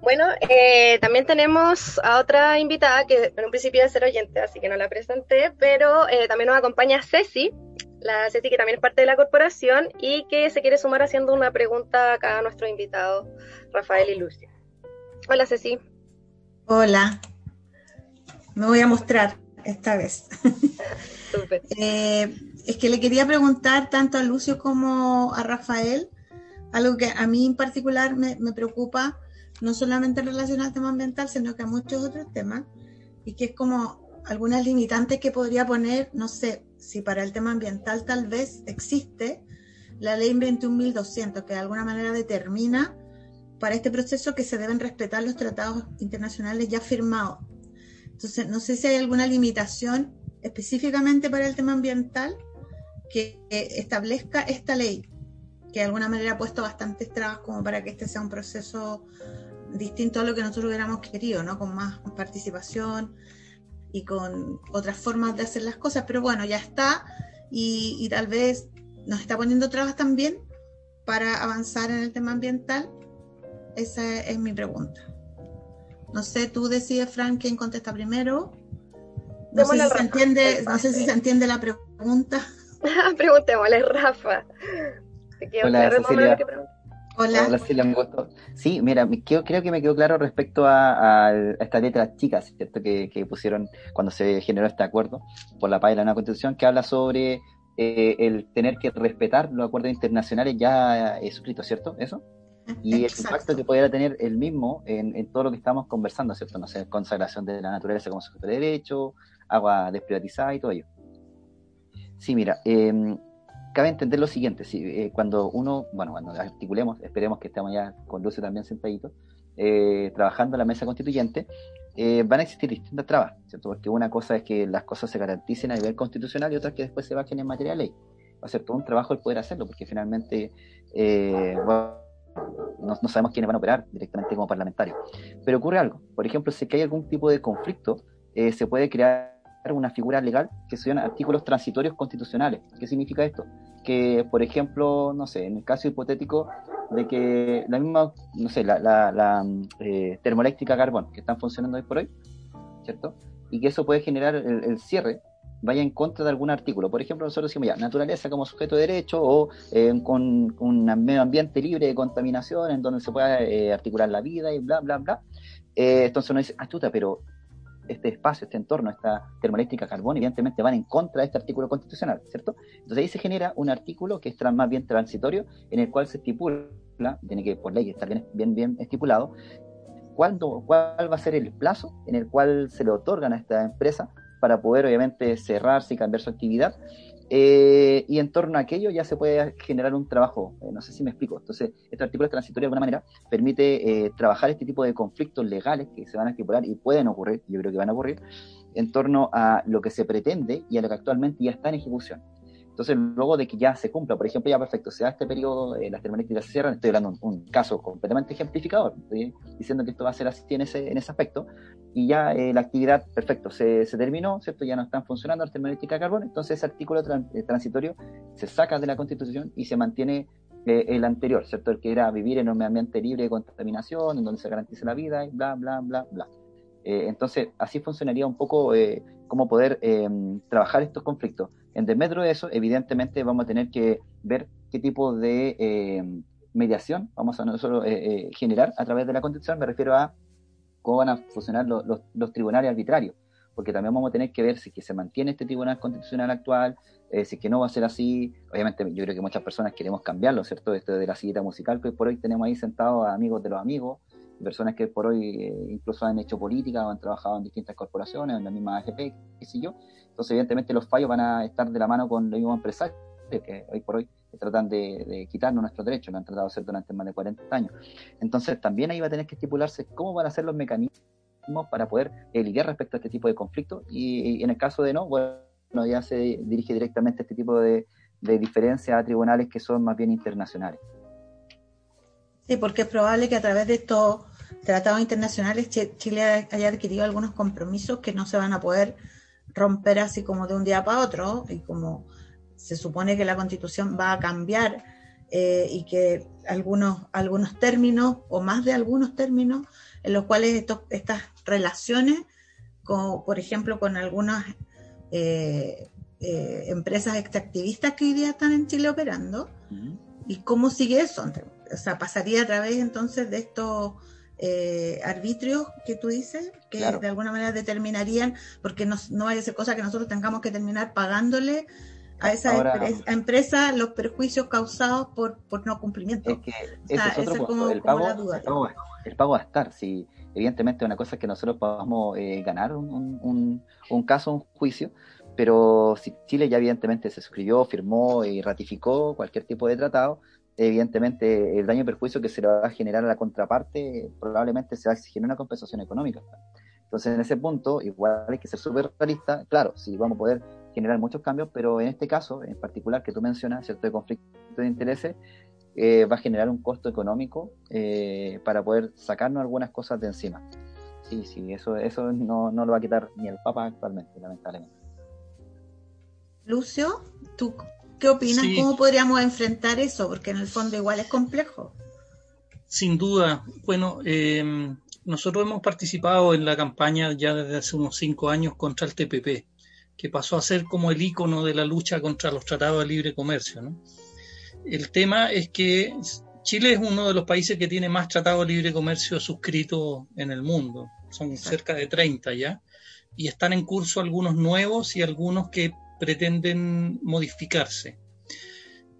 S1: Bueno, eh, también tenemos a otra invitada que en un principio iba a ser oyente, así que no la presenté, pero eh, también nos acompaña Ceci, la Ceci que también es parte de la corporación y que se quiere sumar haciendo una pregunta acá a nuestro invitado, Rafael y Lucio. Hola Ceci.
S5: Hola. Me voy a mostrar esta vez. Eh, es que le quería preguntar tanto a Lucio como a Rafael, algo que a mí en particular me, preocupa no solamente en relación al tema ambiental, sino que a muchos otros temas, y que es como algunas limitantes que podría poner, no sé, si para el tema ambiental tal vez existe la ley 21.200, que de alguna manera determina para este proceso que se deben respetar los tratados internacionales ya firmados. Entonces, no sé si hay alguna limitación específicamente para el tema ambiental que establezca esta ley, que de alguna manera ha puesto bastantes trabas como para que este sea un proceso distinto a lo que nosotros hubiéramos querido, ¿no? Con más participación y con otras formas de hacer las cosas, pero bueno, ya está y, tal vez nos está poniendo trabas también para avanzar en el tema ambiental. Esa es mi pregunta. No sé, tú decides, Frank, quién contesta primero. No sé, si se entiende, no sé si se entiende la pregunta.
S1: Preguntémosle, Rafa.
S2: Hola, Cecilia. Hola. Sí, mira, creo, que me quedó claro respecto a, estas letras chicas, ¿cierto? Que, pusieron cuando se generó este acuerdo por la paz de la nueva constitución, que habla sobre eh, el tener que respetar los acuerdos internacionales ya suscritos, ¿cierto? ¿Eso? Y el impacto que pudiera tener el mismo en, todo lo que estamos conversando, ¿cierto? No sé, consagración de la naturaleza como sujeto de derecho, agua desprivatizada y todo ello. Sí, mira, eh, cabe entender lo siguiente, si, eh, cuando uno, bueno, cuando articulemos, esperemos que estemos ya con Lucio también sentaditos, eh, trabajando en la mesa constituyente, eh, van a existir distintas trabas, ¿cierto? Porque una cosa es que las cosas se garanticen a nivel constitucional y otra es que después se bajen en materia de ley. Va a ser todo un trabajo el poder hacerlo, porque finalmente no, no, sabemos quiénes van a operar directamente como parlamentarios. Pero ocurre algo, por ejemplo, si hay algún tipo de conflicto, se puede crear una figura legal que son artículos transitorios constitucionales. ¿Qué significa esto? Que, por ejemplo, no sé, en el caso hipotético de que la misma, no sé, la, la, eh, termoeléctrica carbón que están funcionando hoy por hoy, ¿cierto? Y que eso puede generar el, cierre vaya en contra de algún artículo. Por ejemplo, nosotros decimos ya, naturaleza como sujeto de derecho o eh, con, un medio ambiente libre de contaminación en donde se pueda eh, articular la vida y bla, bla, bla. entonces uno dice, astuta, pero este espacio, este entorno, esta termoeléctrica carbón, evidentemente van en contra de este artículo constitucional, ¿cierto? Entonces ahí se genera un artículo que es más bien transitorio, en el cual se estipula, tiene que por ley estar bien, bien, bien estipulado, cuándo, cuál va a ser el plazo en el cual se le otorgan a esta empresa para poder obviamente cerrarse y cambiar su actividad. Eh, y en torno a aquello ya se puede generar un trabajo, eh, no sé si me explico. Entonces, este artículo transitorio de alguna manera permite eh, trabajar este tipo de conflictos legales que se van a estipular y pueden ocurrir, yo creo que van a ocurrir, en torno a lo que se pretende y a lo que actualmente ya está en ejecución. Entonces, luego de que ya se cumpla, por ejemplo, ya perfecto, se da este periodo, eh, las termoeléctricas se cierran, estoy hablando de un, caso completamente ejemplificador, estoy diciendo que esto va a ser así en ese, en ese aspecto, y ya eh, la actividad, perfecto, se, se, terminó, ¿cierto? Ya no están funcionando las termoeléctricas de carbón, entonces ese artículo eh, transitorio se saca de la Constitución y se mantiene eh, el anterior, ¿cierto? El que era vivir en un ambiente libre de contaminación, en donde se garantice la vida, y bla, bla, bla, bla. entonces, así funcionaría un poco cómo poder trabajar estos conflictos en desmedro de eso, evidentemente vamos a tener que ver qué tipo de eh, mediación vamos a nosotros eh, eh, generar a través de la Constitución. Me refiero a cómo van a funcionar los, tribunales arbitrarios, porque también vamos a tener que ver si que se mantiene este tribunal constitucional actual, si que no va a ser así. Obviamente, yo creo que muchas personas queremos cambiarlo, ¿cierto? Esto de la sillita musical que por hoy tenemos ahí sentados a amigos de los amigos, personas que por hoy incluso han hecho política o han trabajado en distintas corporaciones, en la misma AFP, qué sé yo entonces, evidentemente, los fallos van a estar de la mano con los mismos empresarios que hoy por hoy tratan de, quitarnos nuestros derechos, lo han tratado de hacer durante más de 40 años. Entonces, también ahí va a tener que estipularse cómo van a ser los mecanismos para poder lidiar respecto a este tipo de conflictos y, en el caso de no, bueno, ya se dirige directamente este tipo de diferencias a tribunales que son más bien internacionales.
S5: Sí, porque es probable que a través de estos tratados internacionales Chile haya adquirido algunos compromisos que no se van a poder romper así como de un día para otro, y como se supone que la constitución va a cambiar eh, y que algunos, algunos términos o más de algunos términos en los cuales estos, estas relaciones, como, por ejemplo, con algunas eh, eh, empresas extractivistas que hoy día están en Chile operando, y cómo sigue eso. O sea, pasaría a través entonces de estos eh, arbitrios que tú dices, que de alguna manera determinarían, porque no, no vaya a ser cosa que nosotros tengamos que terminar pagándole a esa empresa los perjuicios causados por, por no cumplimiento.
S2: Es que es otro punto. el, pago, el, pago, va a estar. Si, evidentemente, una cosa es que nosotros podamos eh, ganar un, un, un, caso, un juicio, pero si Chile ya evidentemente se suscribió, firmó y ratificó cualquier tipo de tratado, evidentemente el daño y perjuicio que se le va a generar a la contraparte probablemente se va a exigir una compensación económica. Entonces, en ese punto, igual hay que ser súper realista. Claro, sí, vamos a poder generar muchos cambios, pero en este caso, en particular que tú mencionas, ¿cierto?, de conflicto de intereses, eh, va a generar un costo económico eh, para poder sacarnos algunas cosas de encima. Sí, sí, eso, eso no, no lo va a quitar ni el Papa actualmente, lamentablemente.
S5: Lucio, tú ¿Qué opinas? ¿Cómo podríamos enfrentar eso? Porque en el fondo igual es complejo.
S3: Sin duda. Bueno, eh, nosotros hemos participado en la campaña ya desde hace unos cinco años contra el TPP, que pasó a ser como el icono de la lucha contra los tratados de libre comercio. El tema es que Chile es uno de los países que tiene más tratados de libre comercio suscritos en el mundo. Son cerca de 30 ya. Y están en curso algunos nuevos y algunos que pretenden modificarse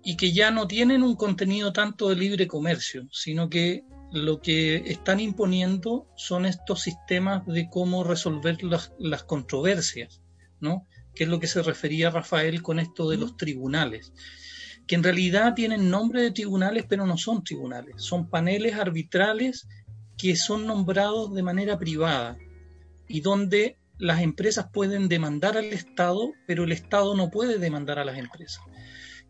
S3: y que ya no tienen un contenido tanto de libre comercio, sino que lo que están imponiendo son estos sistemas de cómo resolver las, las controversias, ¿no? Que es lo que se refería Rafael con esto de los tribunales, que en realidad tienen nombre de tribunales, pero no son tribunales, son paneles arbitrales que son nombrados de manera privada y donde las empresas pueden demandar al Estado, pero el Estado no puede demandar a las empresas.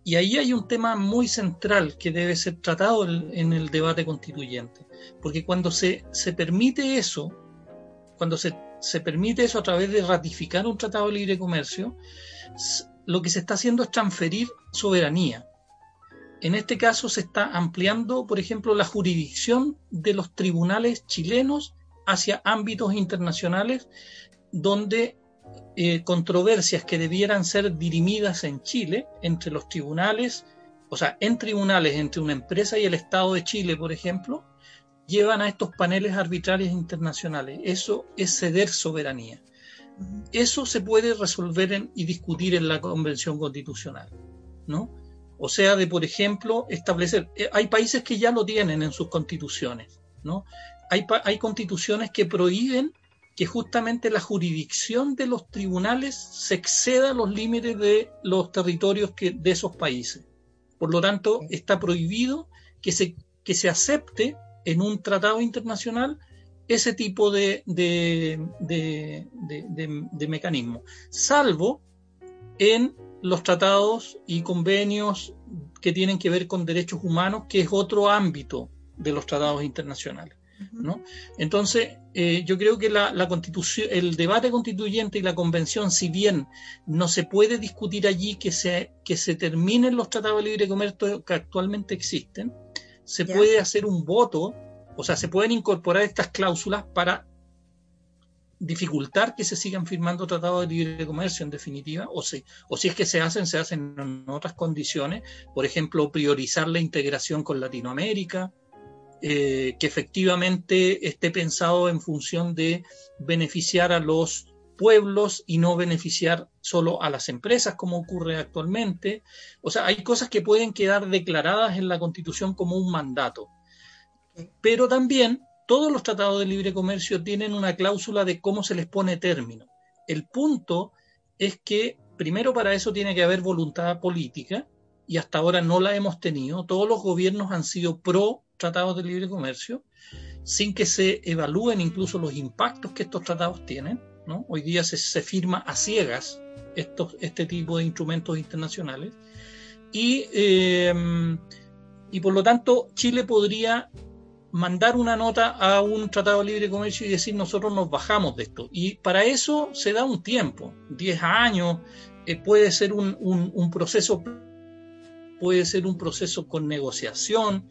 S3: Y ahí hay un tema muy central que debe ser tratado en el debate constituyente, porque cuando se, se permite eso, cuando se, se permite eso a través de ratificar un tratado de libre comercio, lo que se está haciendo es transferir soberanía. En este caso se está ampliando, por ejemplo, la jurisdicción de los tribunales chilenos hacia ámbitos internacionales donde eh, controversias que debieran ser dirimidas en Chile entre los tribunales, o sea, en tribunales entre una empresa y el Estado de Chile, por ejemplo, llevan a estos paneles arbitrarios internacionales. Eso es ceder soberanía. Eso se puede resolver y discutir en la Convención Constitucional, ¿no? O sea, de, por ejemplo, establecer, eh, hay países que ya lo tienen en sus constituciones, ¿no? hay, hay constituciones que prohíben que justamente la jurisdicción de los tribunales se exceda los límites de los territorios que, de esos países. Por lo tanto, está prohibido que se, que se acepte en un tratado internacional ese tipo de, de, de, mecanismo, salvo en los tratados y convenios que tienen que ver con derechos humanos, que es otro ámbito de los tratados internacionales. ¿No? Entonces, eh, yo creo que la, la, constitución, el debate constituyente y la convención, si bien no se puede discutir allí que se, que se terminen los tratados de libre comercio que actualmente existen, se puede hacer un voto, o sea, se pueden incorporar estas cláusulas para dificultar que se sigan firmando tratados de libre comercio en definitiva, o si, o si es que se hacen, se hacen en otras condiciones, por ejemplo, priorizar la integración con Latinoamérica, eh, que efectivamente esté pensado en función de beneficiar a los pueblos y no beneficiar solo a las empresas como ocurre actualmente. O sea, hay cosas que pueden quedar declaradas en la Constitución como un mandato. Pero también todos los tratados de libre comercio tienen una cláusula de cómo se les pone término. El punto es que primero para eso tiene que haber voluntad política y hasta ahora no la hemos tenido. Todos los gobiernos han sido pro tratados de libre comercio, sin que se evalúen incluso los impactos que estos tratados tienen. Hoy día se, se firma a ciegas estos, este tipo de instrumentos internacionales. Y, eh, y por lo tanto, Chile podría mandar una nota a un tratado de libre comercio y decir nosotros nos bajamos de esto. Y para eso se da un tiempo, 10 años, eh, puede ser un, un, proceso, puede ser un proceso con negociación,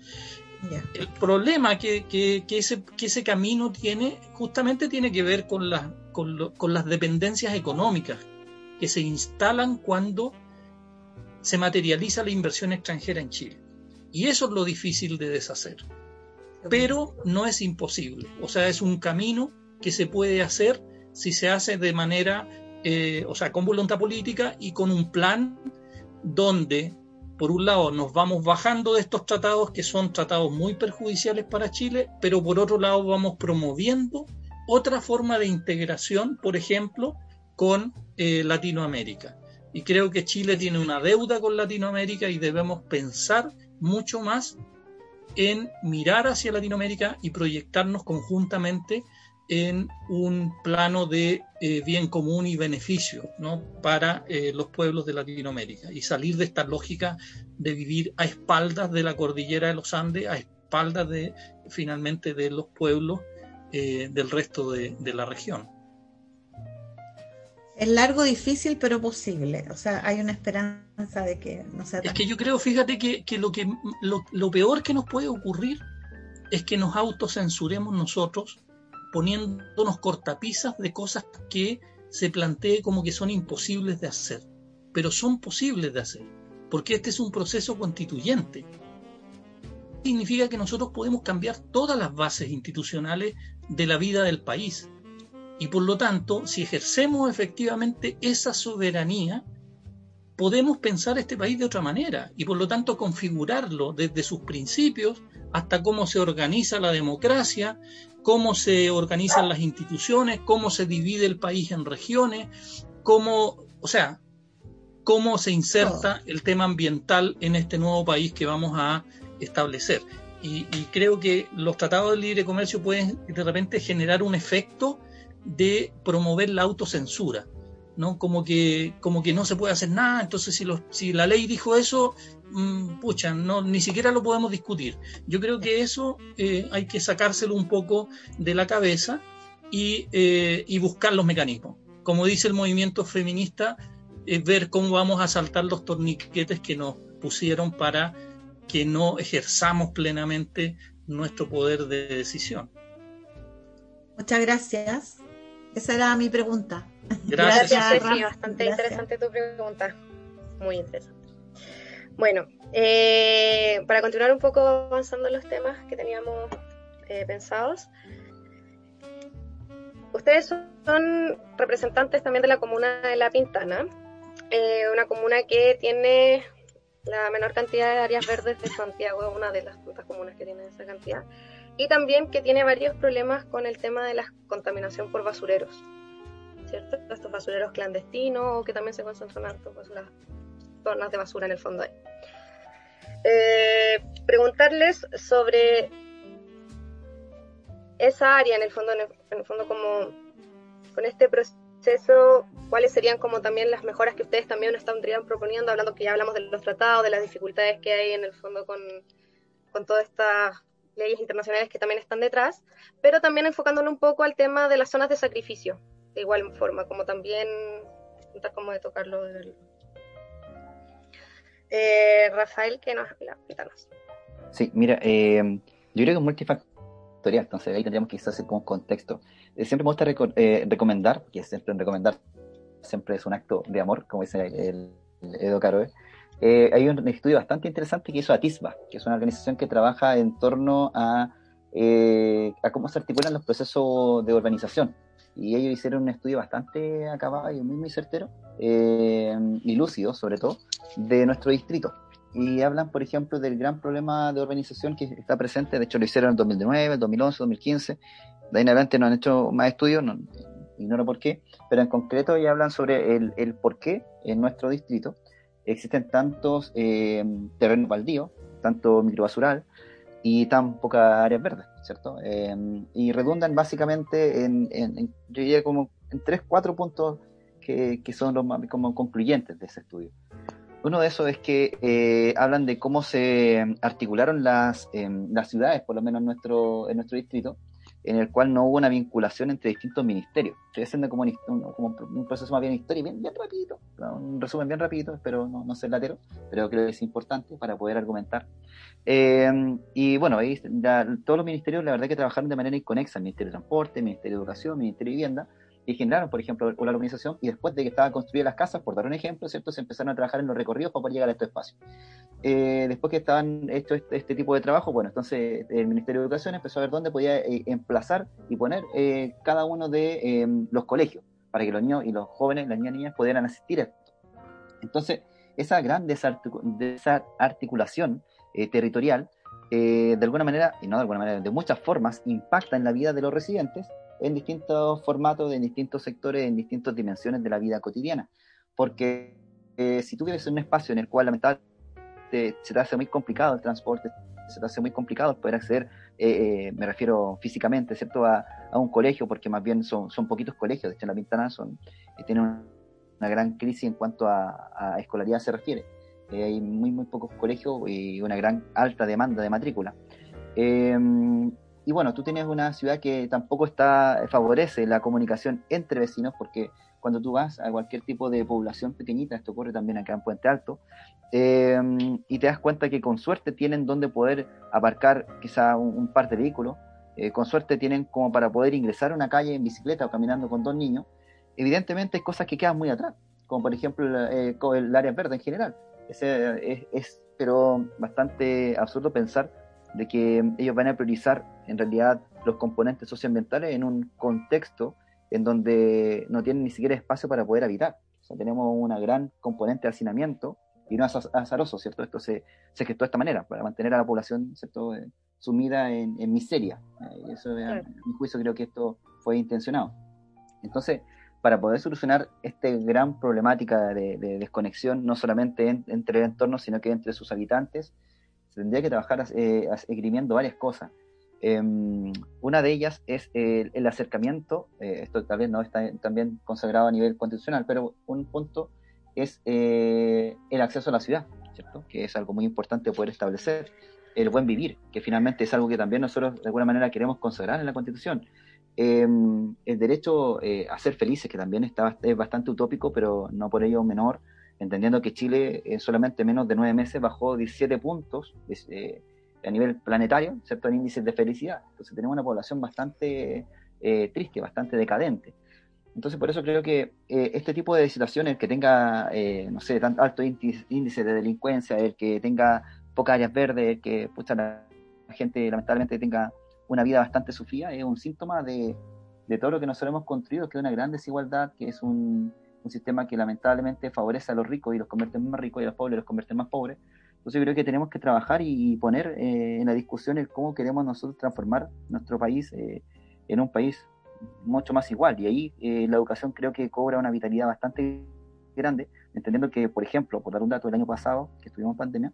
S3: el problema que, que, ese, que, ese, camino tiene justamente tiene que ver con, con, con las dependencias económicas que se instalan cuando se materializa la inversión extranjera en Chile. Y eso es lo difícil de deshacer. Pero no es imposible. O sea, es un camino que se puede hacer si se hace de manera, eh, o sea, con voluntad política y con un plan donde por un lado nos vamos bajando de estos tratados que son tratados muy perjudiciales para Chile, pero por otro lado vamos promoviendo otra forma de integración, por ejemplo, con eh, Latinoamérica. Y creo que Chile tiene una deuda con Latinoamérica y debemos pensar mucho más en mirar hacia Latinoamérica y proyectarnos conjuntamente en un plano de eh, bien común y beneficio ¿no? para eh, los pueblos de Latinoamérica y salir de esta lógica de vivir a espaldas de la cordillera de los Andes, a espaldas de finalmente de los pueblos eh, del resto de, de, la región.
S5: Es largo, difícil, pero posible. O sea, hay una esperanza de que no sea
S3: Es que yo creo, fíjate, que, que, lo, que lo, lo peor que nos puede ocurrir es que nos autocensuremos nosotros poniéndonos cortapisas de cosas que se plantee como que son imposibles de hacer, pero son posibles de hacer, porque este es un proceso constituyente. Significa que nosotros podemos cambiar todas las bases institucionales de la vida del país. Y por lo tanto, si ejercemos efectivamente esa soberanía, podemos pensar este país de otra manera y por lo tanto configurarlo desde sus principios hasta cómo se organiza la democracia, cómo se organizan las instituciones, cómo se divide el país en regiones, cómo, o sea, cómo se inserta el tema ambiental en este nuevo país que vamos a establecer. Y, creo que los tratados de libre comercio pueden de repente generar un efecto de promover la autocensura. ¿no? Como que, como que no se puede hacer nada, entonces si, los, si la ley dijo eso, mmm, pucha, no, ni siquiera lo podemos discutir. Yo creo que eso eh, hay que sacárselo un poco de la cabeza y, eh, y buscar los mecanismos. Como dice el movimiento feminista, es ver cómo vamos a saltar los torniquetes que nos pusieron para que no ejerzamos plenamente nuestro poder de decisión.
S5: Muchas gracias. Esa era mi pregunta.
S1: Gracias, Gracias Bastante interesante tu pregunta. Muy interesante. Bueno, eh, para continuar un poco avanzando en los temas que teníamos eh, pensados, ustedes son representantes también de la comuna de La Pintana, eh, una comuna que tiene la menor cantidad de áreas verdes de Santiago, una de las tantas comunas que tiene esa cantidad. y también que tiene varios problemas con el tema de la contaminación por basureros, ¿cierto? Estos basureros clandestinos que también se concentran en las zonas de basura en el fondo. Eh, preguntarles sobre esa área en el fondo, en el, fondo como con este proceso, cuáles serían como también las mejoras que ustedes también estarían proponiendo, hablando que ya hablamos de los tratados, de las dificultades que hay en el fondo con, con todas estas leyes internacionales que también están detrás, pero también enfocándolo un poco al tema de las zonas de sacrificio, de igual forma, como también como de tocarlo. Eh, Rafael, que nos cuéntanos.
S2: Sí, mira, eh, yo creo que es multifactorial, entonces ahí tendríamos que hacer como un contexto. Eh, siempre me gusta recomendar, que siempre recomendar siempre es un acto de amor, como dice Edo Caroe, eh, hay un estudio bastante interesante que hizo ATISBA, que es una organización que trabaja en torno a, eh, a cómo se articulan los procesos de urbanización. Y ellos hicieron un estudio bastante acabado y muy, muy certero eh, y lúcido, sobre todo, de nuestro distrito. Y hablan, por ejemplo, del gran problema de urbanización que está presente. De hecho, lo hicieron en el 2009, el 2011, 2015. De ahí en adelante no han hecho más estudios, no, ignoro por qué, pero en concreto ya hablan sobre el, el por qué en nuestro distrito existen tantos eh, terrenos baldíos, tanto microbasural y tan pocas áreas verdes, ¿cierto? Eh, y redundan básicamente en, yo diría como en tres, cuatro puntos que, que, son los más como concluyentes de ese estudio. Uno de esos es que eh, hablan de cómo se articularon las, las ciudades, por lo menos en nuestro, en nuestro distrito, en el cual no hubo una vinculación entre distintos ministerios. Estoy haciendo como un, proceso más bien histórico, bien, bien rapidito, un resumen bien rapidito, espero no, no ser latero, pero creo que es importante para poder argumentar. Eh, y bueno, ahí todos los ministerios la verdad que trabajaron de manera inconexa, el Ministerio de Transporte, el Ministerio de Educación, el Ministerio de Vivienda, y generaron, por ejemplo, una organización y después de que estaban construidas las casas, por dar un ejemplo, ¿cierto? Se empezaron a trabajar en los recorridos para poder llegar a estos espacios. Eh, después que estaban hecho este, este, tipo de trabajo, bueno, entonces el Ministerio de Educación empezó a ver dónde podía eh, emplazar y poner eh, cada uno de em, los colegios para que los niños y los jóvenes, las niñas y niñas pudieran asistir a esto. Entonces, esa gran desarticulación territorial, de alguna manera, y no de alguna manera, de muchas formas, impacta en la vida de los residentes en distintos formatos, en distintos sectores, en distintas dimensiones de la vida cotidiana. Porque eh, si tú vives en un espacio en el cual lamentablemente se te hace muy complicado el transporte, se te hace muy complicado poder acceder, eh, eh, me refiero físicamente, ¿cierto?, a, un colegio, porque más bien son, son poquitos colegios, de hecho en la Pintana son, tienen una, gran crisis en cuanto a, a escolaridad se refiere. hay muy, muy pocos colegios y una gran alta demanda de matrícula. Y bueno, tú tienes una ciudad que tampoco está favorece la comunicación entre vecinos, porque cuando tú vas a cualquier tipo de población pequeñita, esto ocurre también acá en Puente Alto, eh, y te das cuenta que con suerte tienen donde poder aparcar quizá un, par de vehículos, eh, con suerte tienen como para poder ingresar a una calle en bicicleta o caminando con dos niños, evidentemente hay cosas que quedan muy atrás, como por ejemplo eh, el área verde en general. es, es, pero bastante absurdo pensar de que ellos van a priorizar en realidad los componentes socioambientales en un contexto en donde no tienen ni siquiera espacio para poder habitar. O sea, tenemos una gran componente de hacinamiento y no es azaroso, ¿cierto? Esto se, se gestó de esta manera, para mantener a la población, ¿cierto?, eh, sumida en, miseria. Eh, eso, en mi juicio, creo que esto fue intencionado. Entonces, para poder solucionar esta gran problemática de, desconexión, no solamente entre el entorno, sino que entre sus habitantes, tendría que trabajar eh, esgrimiendo varias cosas. Em, una de ellas es el, acercamiento, eh, esto también no está también consagrado a nivel constitucional, pero un punto es eh, el acceso a la ciudad, ¿cierto? que es algo muy importante poder establecer, el buen vivir, que finalmente es algo que también nosotros de alguna manera queremos consagrar en la Constitución. Em, el derecho a ser felices, que también está, es bastante utópico, pero no por ello menor, entendiendo que Chile en solamente menos de nueve meses bajó 17 puntos eh, a nivel planetario, ¿cierto? En índices de felicidad. Entonces tenemos una población bastante eh, triste, bastante decadente. Entonces por eso creo que eh, este tipo de situaciones, que tenga, no sé, tan alto índice, de delincuencia, el que tenga pocas áreas verdes, el que pucha, la gente lamentablemente tenga una vida bastante sufrida, es un síntoma de, de todo lo que nosotros hemos construido, que es una gran desigualdad, que es un un sistema que lamentablemente favorece a los ricos y los convierte en más ricos y a los pobres los convierte en más pobres. Entonces creo que tenemos que trabajar y poner eh, en la discusión el cómo queremos nosotros transformar nuestro país eh, en un país mucho más igual. Y ahí eh, la educación creo que cobra una vitalidad bastante grande, entendiendo que, por ejemplo, por dar un dato del año pasado, que estuvimos en pandemia,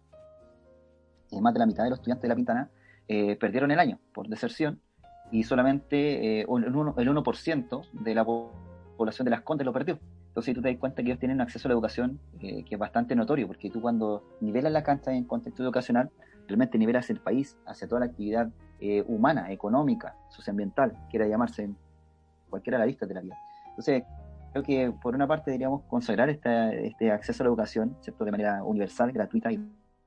S2: más de la mitad de los estudiantes de la Pintana perdieron el año por deserción y solamente el 1%, el 1 de la población de las Condes lo perdió. Entonces tú te das cuenta que ellos tienen un acceso a la educación eh, que es bastante notorio, porque tú cuando nivelas la cancha en contexto educacional, realmente nivelas el país hacia toda la actividad eh, humana, económica, socioambiental, quiera llamarse cualquiera de las listas de la vida. Entonces, creo que por una parte deberíamos consagrar este acceso a la educación, ¿cierto? de manera universal, gratuita y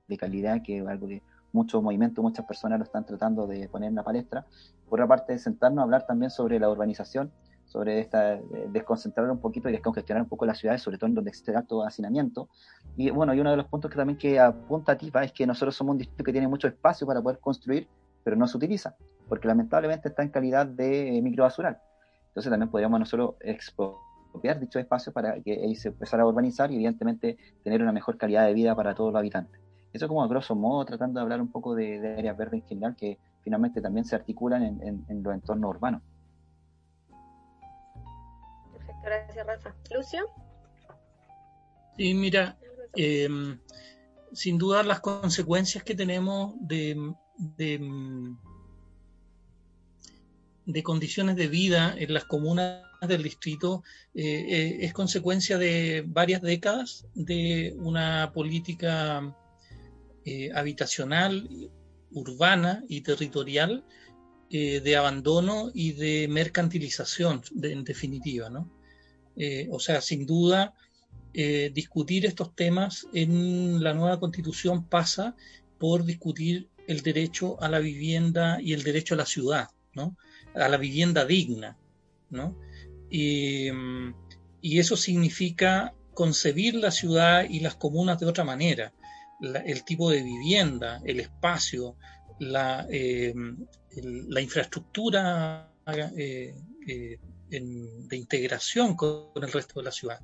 S2: de calidad, que es algo que muchos movimientos, muchas personas lo están tratando de poner en la palestra. Por otra parte, sentarnos a hablar también sobre la urbanización, sobre esta, eh, desconcentrar un poquito y descongestionar un poco las ciudades, sobre todo en donde existe alto hacinamiento. Y bueno, y uno de los puntos que también que apunta TIFA es que nosotros somos un distrito que tiene mucho espacio para poder construir, pero no se utiliza, porque lamentablemente está en calidad de microbasural. Entonces también podríamos nosotros expropiar dicho espacio para que ahí se empezara a urbanizar y evidentemente tener una mejor calidad de vida para todos los habitantes. Eso como a grosso modo, tratando de hablar un poco de, áreas verdes en general que finalmente también se articulan en los entornos urbanos.
S1: Gracias, Rafa. Lucio.
S3: Sí, mira, em, sin duda las consecuencias que tenemos de, condiciones de vida en las comunas del distrito eh, eh, es consecuencia de varias décadas de una política eh, habitacional, urbana y territorial de abandono y de mercantilización, en definitiva, ¿no? Eh, o sea, sin duda, eh, discutir estos temas en la nueva constitución pasa por discutir el derecho a la vivienda y el derecho a la ciudad, ¿no? A la vivienda digna, ¿no? Y, eso significa concebir la ciudad y las comunas de otra manera. el tipo de vivienda, el espacio, la, eh, la infraestructura de integración con, el resto de la ciudad.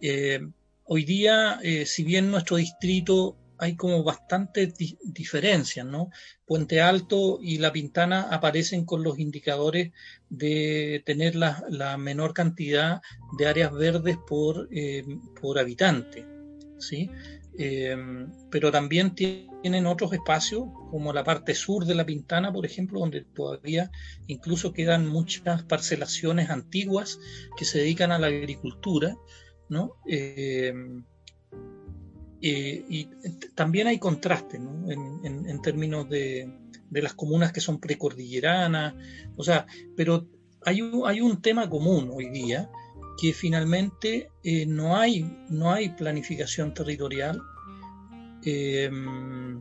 S3: Eh, hoy día, eh, si bien nuestro distrito hay como bastantes diferencias, ¿no? Puente Alto y La Pintana aparecen con los indicadores de tener la, menor cantidad de áreas verdes por, eh, por habitante, ¿sí? Eh, pero también tienen otros espacios, como la parte sur de la Pintana, por ejemplo, donde todavía incluso quedan muchas parcelaciones antiguas que se dedican a la agricultura, ¿no? Eh, eh, y también hay contraste ¿no? en, términos de, de, las comunas que son precordilleranas, o sea, pero hay un, hay un tema común hoy día, que finalmente eh, no, hay, no hay planificación territorial. Em,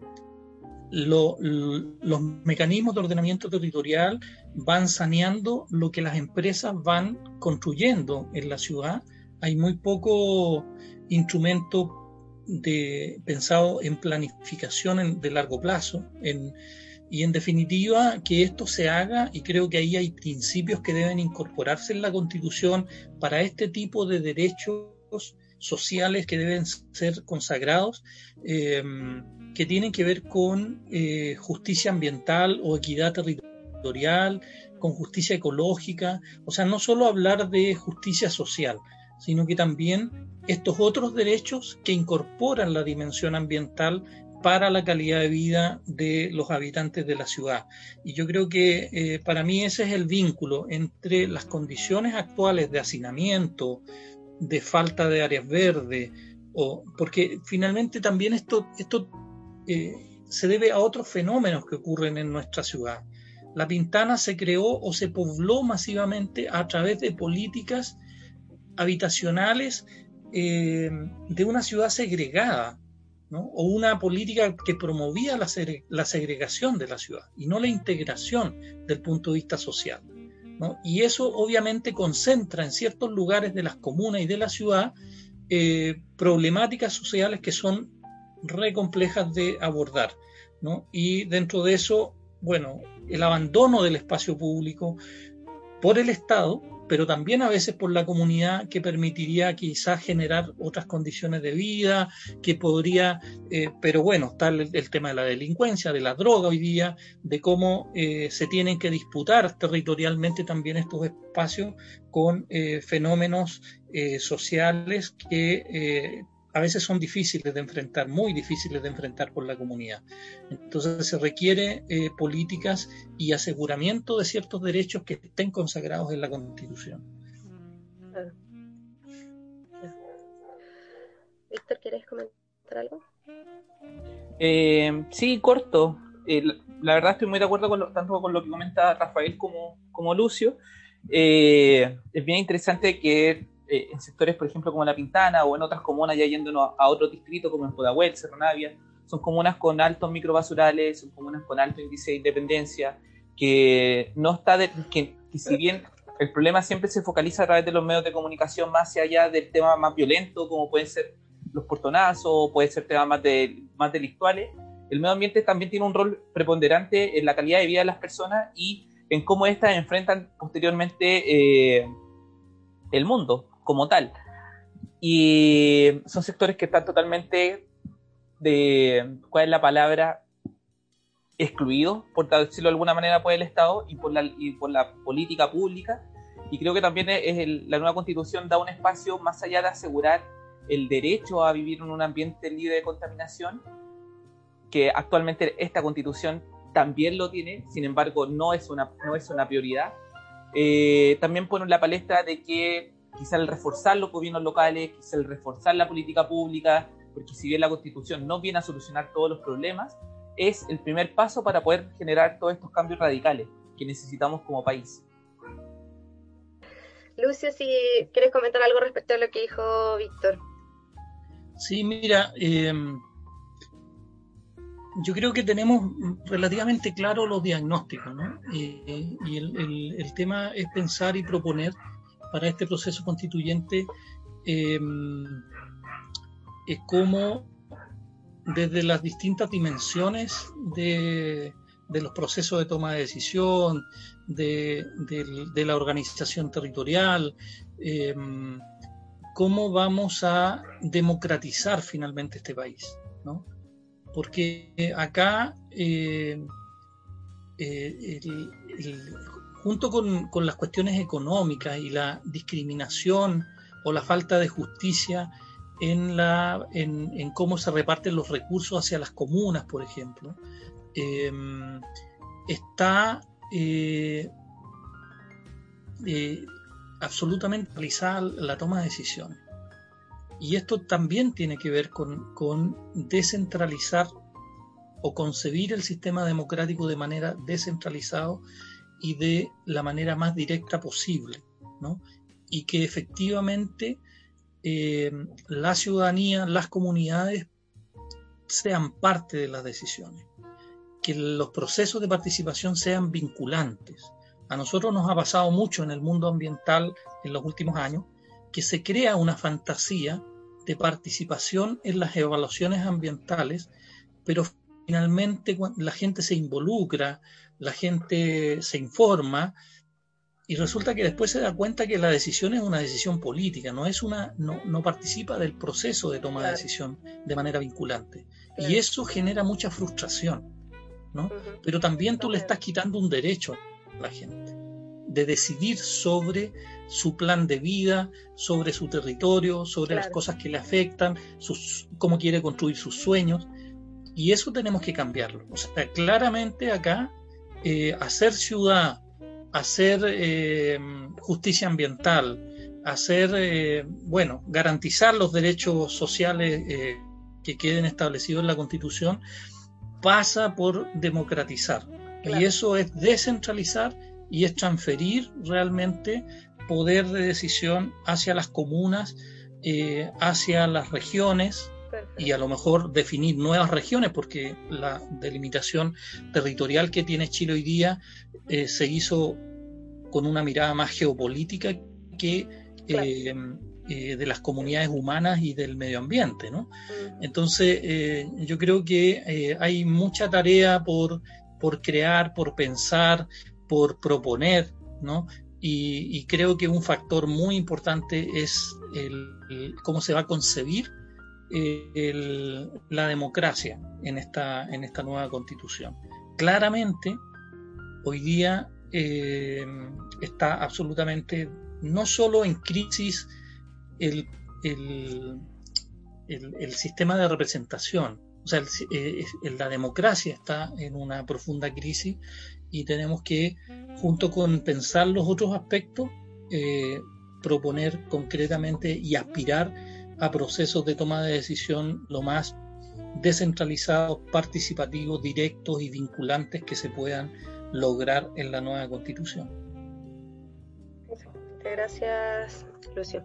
S3: los mecanismos de ordenamiento territorial van saneando lo que las empresas van construyendo en la ciudad. Hay muy poco instrumento de, pensado en planificación de largo plazo, y en definitiva, que esto se haga, y creo que ahí hay principios que deben incorporarse en la Constitución para este tipo de derechos sociales que deben ser consagrados, eh, que tienen que ver con eh, justicia ambiental o equidad territorial, con justicia ecológica, o sea, no solo hablar de justicia social, sino que también estos otros derechos que incorporan la dimensión ambiental para la calidad de vida de los habitantes de la ciudad. Y yo creo que eh, para mí ese es el vínculo entre las condiciones actuales de hacinamiento, de falta de áreas verdes, o, porque finalmente también esto, esto eh, se debe a otros fenómenos que ocurren en nuestra ciudad. La Pintana se creó o se pobló masivamente a través de políticas habitacionales eh, de una ciudad segregada, o una política que promovía la, segregación de la ciudad y no la integración del punto de vista social. Y eso obviamente concentra en ciertos lugares de las comunas y de la ciudad eh, problemáticas sociales que son re complejas de abordar. Y dentro de eso, bueno, el abandono del espacio público por el Estado, pero también a veces por la comunidad que permitiría quizás generar otras condiciones de vida, que podría, eh, pero bueno, está el, tema de la delincuencia, de la droga hoy día, de cómo eh, se tienen que disputar territorialmente también estos espacios con eh, fenómenos sociales que a veces son difíciles de enfrentar, muy difíciles de enfrentar por la comunidad. Entonces se requiere eh, políticas y aseguramiento de ciertos derechos que estén consagrados en la Constitución.
S1: Víctor, ¿quieres comentar algo?
S4: Eh, sí, corto. Eh, la verdad estoy muy de acuerdo con tanto con lo que comenta Rafael como, como Lucio. es bien interesante que eh, en sectores, por ejemplo, como La Pintana o en otras comunas, ya yéndonos a otro distrito como en Pudahuel, Cerro Navia, son comunas con altos microbasurales, son comunas con alto índice de independencia, que no está, de, que, si bien el problema siempre se focaliza a través de los medios de comunicación más hacia allá del tema más violento, como pueden ser los portonazos, o puede ser temas más, de, más delictuales, el medio ambiente también tiene un rol preponderante en la calidad de vida de las personas y en cómo éstas enfrentan posteriormente eh, el mundo como tal. Y son sectores que están totalmente de, ¿cuál es la palabra? excluidos, por decirlo de alguna manera, por el Estado y por la, y por la política pública. Y creo que también es la nueva constitución da un espacio más allá de asegurar el derecho a vivir en un ambiente libre de contaminación, que actualmente esta constitución también lo tiene, sin embargo no es una, no es una prioridad. Eh, también pone la palestra de que quizá el reforzar los gobiernos locales, quizá el reforzar la política pública, porque si bien la constitución no viene a solucionar todos los problemas, es el primer paso para poder generar todos estos cambios radicales que necesitamos como país.
S1: Lucio, si quieres comentar algo respecto a lo que dijo Víctor.
S3: Sí, mira, em, yo creo que tenemos relativamente claro los diagnósticos, ¿no? Eh, y el, el, tema es pensar y proponer para este proceso constituyente em, es cómo desde las distintas dimensiones de, los procesos de toma de decisión, de, la organización territorial, em, cómo vamos a democratizar finalmente este país, ¿no? Porque acá eh, eh, el, junto con, las cuestiones económicas y la discriminación o la falta de justicia en, la, en, cómo se reparten los recursos hacia las comunas, por ejemplo, em, está eh, eh, absolutamente realizada la toma de decisiones. Y esto también tiene que ver con, con descentralizar o concebir el sistema democrático de manera descentralizado y de la manera más directa posible, ¿no? Y que efectivamente eh, la ciudadanía, las comunidades sean parte de las decisiones, que los procesos de participación sean vinculantes. A nosotros nos ha pasado mucho en el mundo ambiental en los últimos años que se crea una fantasía de participación en las evaluaciones ambientales, pero finalmente la gente se involucra, la gente se informa y resulta que después se da cuenta que la decisión es una decisión política, no es una, no, no participa del proceso de toma de decisión de manera vinculante. Y eso genera mucha frustración, ¿no? Pero también tú le estás quitando un derecho a la gente de decidir sobre su plan de vida, sobre su territorio, sobre las cosas que le afectan, sus, cómo quiere construir sus sueños. Y eso tenemos que cambiarlo. O sea, claramente acá eh, hacer ciudad, hacer eh, justicia ambiental, hacer, eh, bueno, garantizar los derechos sociales que queden establecidos en la Constitución, pasa por democratizar. Y eso es descentralizar y es transferir realmente poder de decisión hacia las comunas, hacia las regiones, y a lo mejor definir nuevas regiones, porque la delimitación territorial que tiene Chile hoy día eh, se hizo con una mirada más geopolítica que eh, eh, de las comunidades humanas y del medio ambiente. ¿no? Entonces, yo creo que hay mucha tarea por, por crear, por pensar, por proponer, ¿no? y, creo que un factor muy importante es el, cómo se va a concebir la democracia en esta, en esta nueva constitución. Claramente, hoy día eh, está absolutamente no solo en crisis el, el, sistema de representación, o sea, eh, la democracia está en una profunda crisis y tenemos que, junto con pensar los otros aspectos, eh, proponer concretamente y aspirar a procesos de toma de decisión lo más descentralizados, participativos, directos y vinculantes que se puedan lograr en la nueva constitución.
S1: Gracias, Lucio.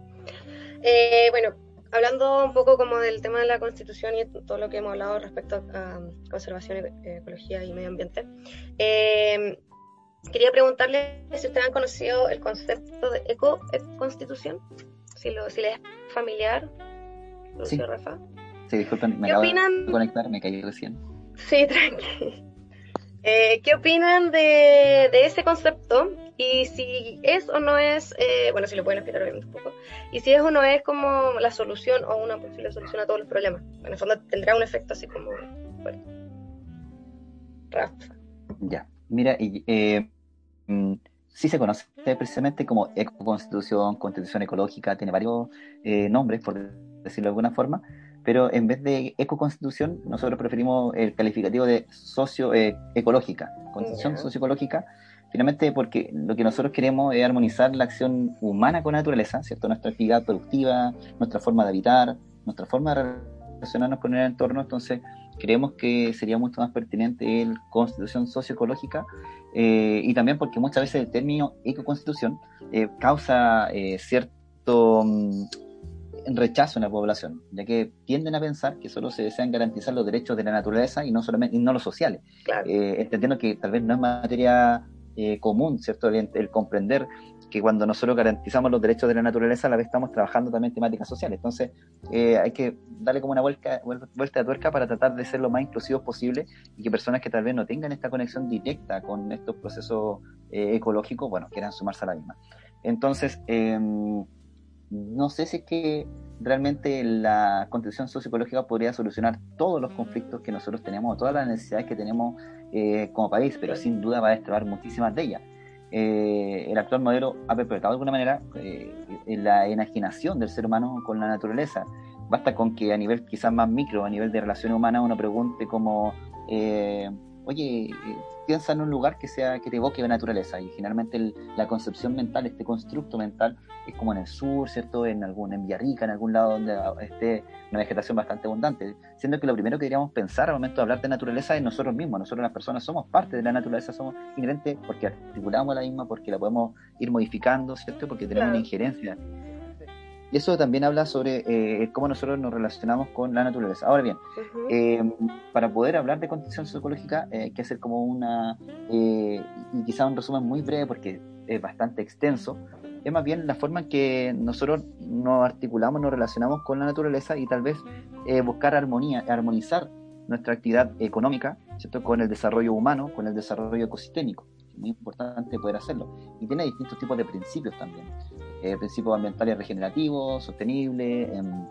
S1: Eh, bueno, hablando un poco como del tema de la constitución y todo lo que hemos hablado respecto a conservación, e-, ecología y medio ambiente, eh, quería preguntarle si ustedes han conocido el concepto de eco-constitución, si, lo, si les es familiar, Sí. Rafa.
S2: Sí, disculpen, me acabo opinan? de conectar, me caí recién.
S1: Sí, tranqui. Eh, ¿Qué opinan de, de, ese concepto? Y si es o no es, eh, bueno, si lo pueden explicar un poco, y si es o no es como la solución o una posible solución a todos los problemas. En el fondo tendrá un efecto así como... Bueno.
S2: Rafa. Ya, mira, y, eh, mm, sí se conoce precisamente como ecoconstitución, constitución ecológica, tiene varios eh, nombres, por decirlo de alguna forma, pero en vez de ecoconstitución, nosotros preferimos el calificativo de socio-ecológica, constitución socioecológica, finalmente porque lo que nosotros queremos es armonizar la acción humana con la naturaleza, ¿cierto? Nuestra actividad productiva, nuestra forma de habitar, nuestra forma de relacionarnos con el entorno, entonces creemos que sería mucho más pertinente el constitución socioecológica eh, y también porque muchas veces el término ecoconstitución eh, causa eh, cierto mm, rechazo en la población, ya que tienden a pensar que solo se desean garantizar los derechos de la naturaleza y no solamente y no los sociales, eh, entendiendo que tal vez no es materia eh, común, ¿cierto? El, comprender que cuando nosotros garantizamos los derechos de la naturaleza, a la vez estamos trabajando también temáticas sociales. Entonces, eh, hay que darle como una vuelta, vuelta de tuerca para tratar de ser lo más inclusivos posible y que personas que tal vez no tengan esta conexión directa con estos procesos ecológicos, bueno, quieran sumarse a la misma. Entonces, em, no sé si es que realmente la constitución socioecológica podría solucionar todos los conflictos que nosotros tenemos, todas las necesidades que tenemos eh, como país, pero sin duda va a destrabar muchísimas de ellas. Eh, el actual modelo ha perpetrado de alguna manera eh, la enajenación del ser humano con la naturaleza. Basta con que a nivel quizás más micro, a nivel de relación humana, uno pregunte como, oye, piensa en un lugar que sea que te evoque la naturaleza y generalmente la concepción mental, este constructo mental es como en el sur, ¿cierto? En algún en Villarrica, en algún lado donde esté una vegetación bastante abundante, siendo que lo primero que deberíamos pensar al momento de hablar de naturaleza es nosotros mismos, nosotros las personas somos parte de la naturaleza, somos inherentes porque articulamos la misma, porque la podemos ir modificando, ¿cierto? Porque tenemos una injerencia y eso también habla sobre eh, cómo nosotros nos relacionamos con la naturaleza. Ahora bien, eh, para poder hablar de condición psicológica eh, hay que hacer como una, y quizá un resumen muy breve porque es bastante extenso, es más bien la forma en que nosotros nos articulamos, nos relacionamos con la naturaleza y tal vez buscar armonía, armonizar nuestra actividad económica ¿cierto? con el desarrollo humano, con el desarrollo ecosistémico. Es muy importante poder hacerlo. Y tiene distintos tipos de principios también eh, principios ambientales regenerativos, sostenibles, em,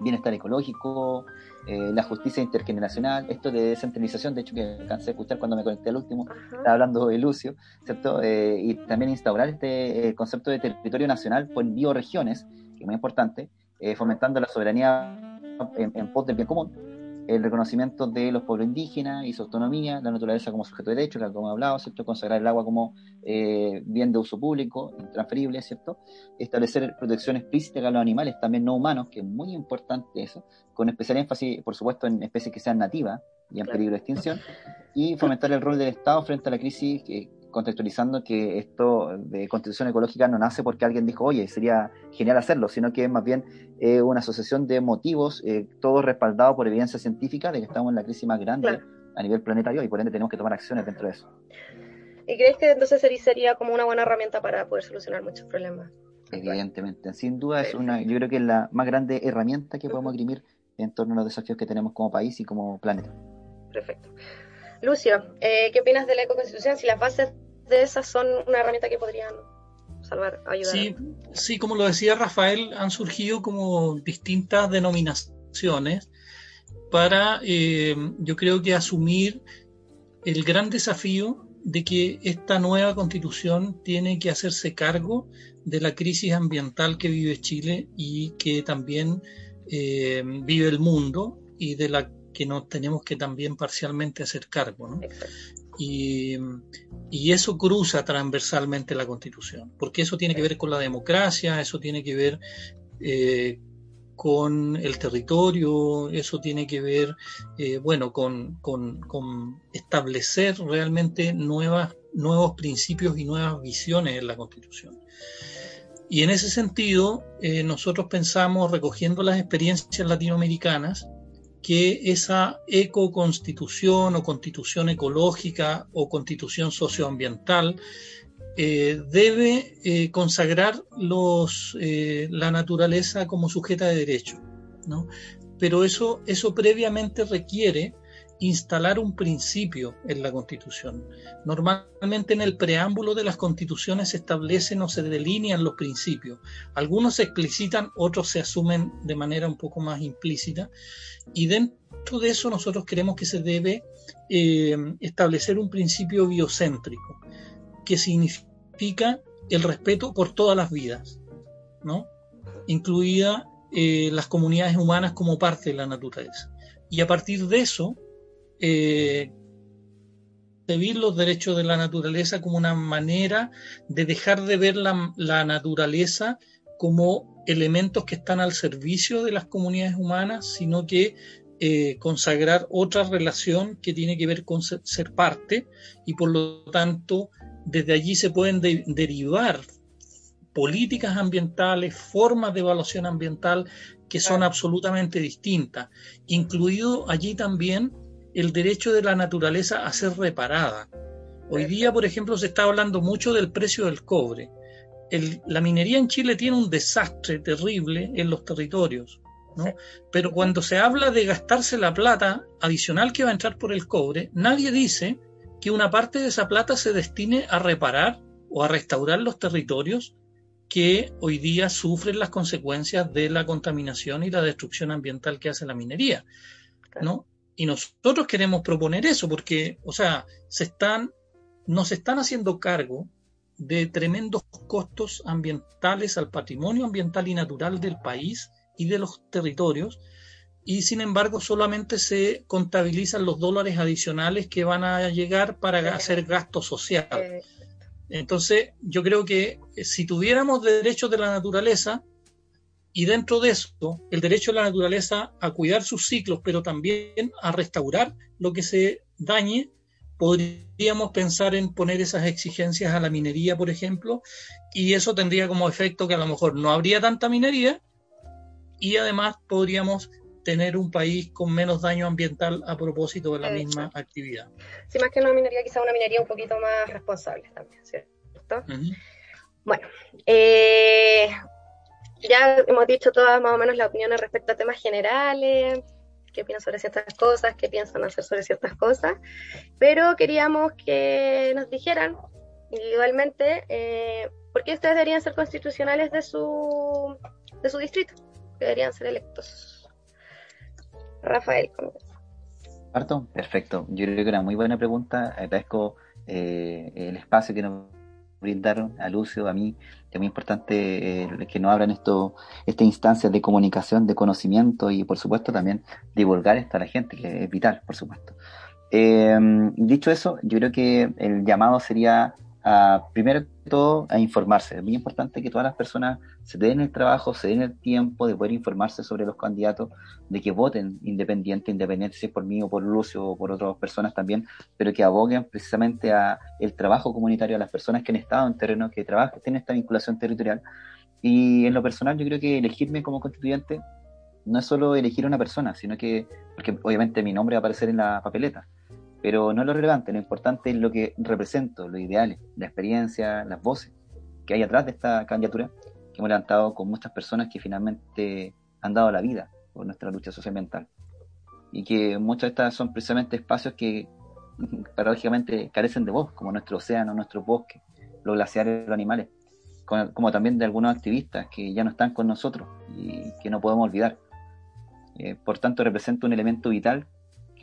S2: bienestar ecológico, eh, la justicia intergeneracional, esto de descentralización, de hecho que alcancé a escuchar cuando me conecté al último, estaba hablando de Lucio, ¿cierto? Eh, y también instaurar este eh, concepto de territorio nacional por bioregiones, que es muy importante, fomentando la soberanía en, en pos del bien común, el reconocimiento de los pueblos indígenas y su autonomía, la naturaleza como sujeto de derecho, que como hablado, ¿cierto? consagrar el agua como eh, bien de uso público, intransferible, ¿cierto? establecer protección explícita a los animales, también no humanos, que es muy importante eso, con especial énfasis, por supuesto, en especies que sean nativas y en peligro de extinción, y fomentar el rol del Estado frente a la crisis que contextualizando que esto de constitución ecológica no nace porque alguien dijo, oye, sería genial hacerlo, sino que es más bien eh, una asociación de motivos, eh, todo respaldado por evidencia científica de que estamos en la crisis más grande a nivel planetario y por ende tenemos que tomar acciones dentro de eso.
S1: ¿Y crees que entonces sería como una buena herramienta para poder solucionar muchos problemas?
S2: Evidentemente, sin duda es una, yo creo que es la más grande herramienta que podemos imprimir en torno a los desafíos que tenemos como país y como planeta.
S1: Perfecto. Lucio, eh, ¿qué opinas de la ecoconstitución? Si las bases de esas son una herramienta que podrían salvar, ayudar.
S3: Sí, sí, como lo decía Rafael, han surgido como distintas denominaciones para, eh, yo creo que asumir el gran desafío de que esta nueva constitución tiene que hacerse cargo de la crisis ambiental que vive Chile y que también eh, vive el mundo y de la que nos tenemos que también parcialmente hacer cargo. Y, eso cruza transversalmente la Constitución, porque eso tiene que ver con la democracia, eso tiene que ver eh, con el territorio, eso tiene que ver, eh, bueno, con, establecer realmente nuevas, nuevos principios y nuevas visiones en la Constitución. Y en ese sentido, eh, nosotros pensamos, recogiendo las experiencias latinoamericanas, que esa ecoconstitución o constitución ecológica o constitución socioambiental eh, debe eh, consagrar los, eh, la naturaleza como sujeta de derecho, ¿no? Pero eso, eso previamente requiere instalar un principio en la Constitución. Normalmente en el preámbulo de las constituciones se establecen o se delinean los principios. Algunos se explicitan, otros se asumen de manera un poco más implícita. Y dentro de eso nosotros creemos que se debe establecer un principio biocéntrico que significa el respeto por todas las vidas, ¿no? incluida eh, las comunidades humanas como parte de la naturaleza. Y a partir de eso, eh, los derechos de la naturaleza como una manera de dejar de ver la, naturaleza como elementos que están al servicio de las comunidades humanas, sino que eh, consagrar otra relación que tiene que ver con ser parte y por lo tanto desde allí se pueden derivar políticas ambientales, formas de evaluación ambiental que son absolutamente distintas, incluido allí también el derecho de la naturaleza a ser reparada. Hoy día, por ejemplo, se está hablando mucho del precio del cobre. la minería en Chile tiene un desastre terrible en los territorios, ¿no? Pero cuando se habla de gastarse la plata adicional que va a entrar por el cobre, nadie dice que una parte de esa plata se destine a reparar o a restaurar los territorios que hoy día sufren las consecuencias de la contaminación y la destrucción ambiental que hace la minería, ¿no? Y nosotros queremos proponer eso porque, o sea, se están, nos están haciendo cargo de tremendos costos ambientales al patrimonio ambiental y natural del país y de los territorios y sin embargo solamente se contabilizan los dólares adicionales que van a llegar para hacer gasto social. Entonces, yo creo que eh, si tuviéramos derechos de la naturaleza y dentro de eso el derecho de la naturaleza a cuidar sus ciclos, pero también a restaurar lo que se dañe, podríamos pensar en poner esas exigencias a la minería, por ejemplo, y eso tendría como efecto que a lo mejor no habría tanta minería y además podríamos tener un país con menos daño ambiental a propósito de la misma actividad.
S1: Sí, más que una minería, quizá una minería un poquito más responsable también, ¿cierto? Bueno, eh, ya hemos dicho todas más o menos las opiniones respecto a temas generales, qué piensan sobre ciertas cosas, qué piensan hacer sobre ciertas cosas, pero queríamos que nos dijeran individualmente eh, por qué ustedes deberían ser constitucionales de su, de su distrito, que deberían ser electos. Rafael.
S2: Parto, perfecto. Yo creo que una muy buena pregunta. Agradezco eh, el espacio que nos brindaron a Lucio, a mí, es muy importante eh, que nos abran esto, esta instancia de comunicación, de conocimiento y por supuesto también divulgar esto a la gente, que es vital, por supuesto. Eh, dicho eso, yo creo que el llamado sería a, primero todo, a informarse. Es muy importante que todas las personas se den el trabajo, se den el tiempo de poder informarse sobre los candidatos, de que voten independiente, independiente si es por mí o por Lucio o por otras personas también, pero que aboguen precisamente a el trabajo comunitario, a las personas que han estado en terreno, que trabajan, tienen esta vinculación territorial. Y en lo personal, yo creo que elegirme como constituyente no es solo elegir a una persona, sino que, porque obviamente mi nombre va a aparecer en la papeleta, pero no es lo relevante, lo importante es lo que represento, los ideales, la experiencia, las voces que hay atrás de esta candidatura que hemos levantado con muchas personas que finalmente han dado la vida por nuestra lucha socioambiental. Y que muchas de estas son precisamente espacios que paradójicamente carecen de voz, como nuestro océano, nuestros bosques, los glaciares, los animales. como también de algunos activistas que ya no están con nosotros y que no podemos olvidar. Eh, por tanto, representa un elemento vital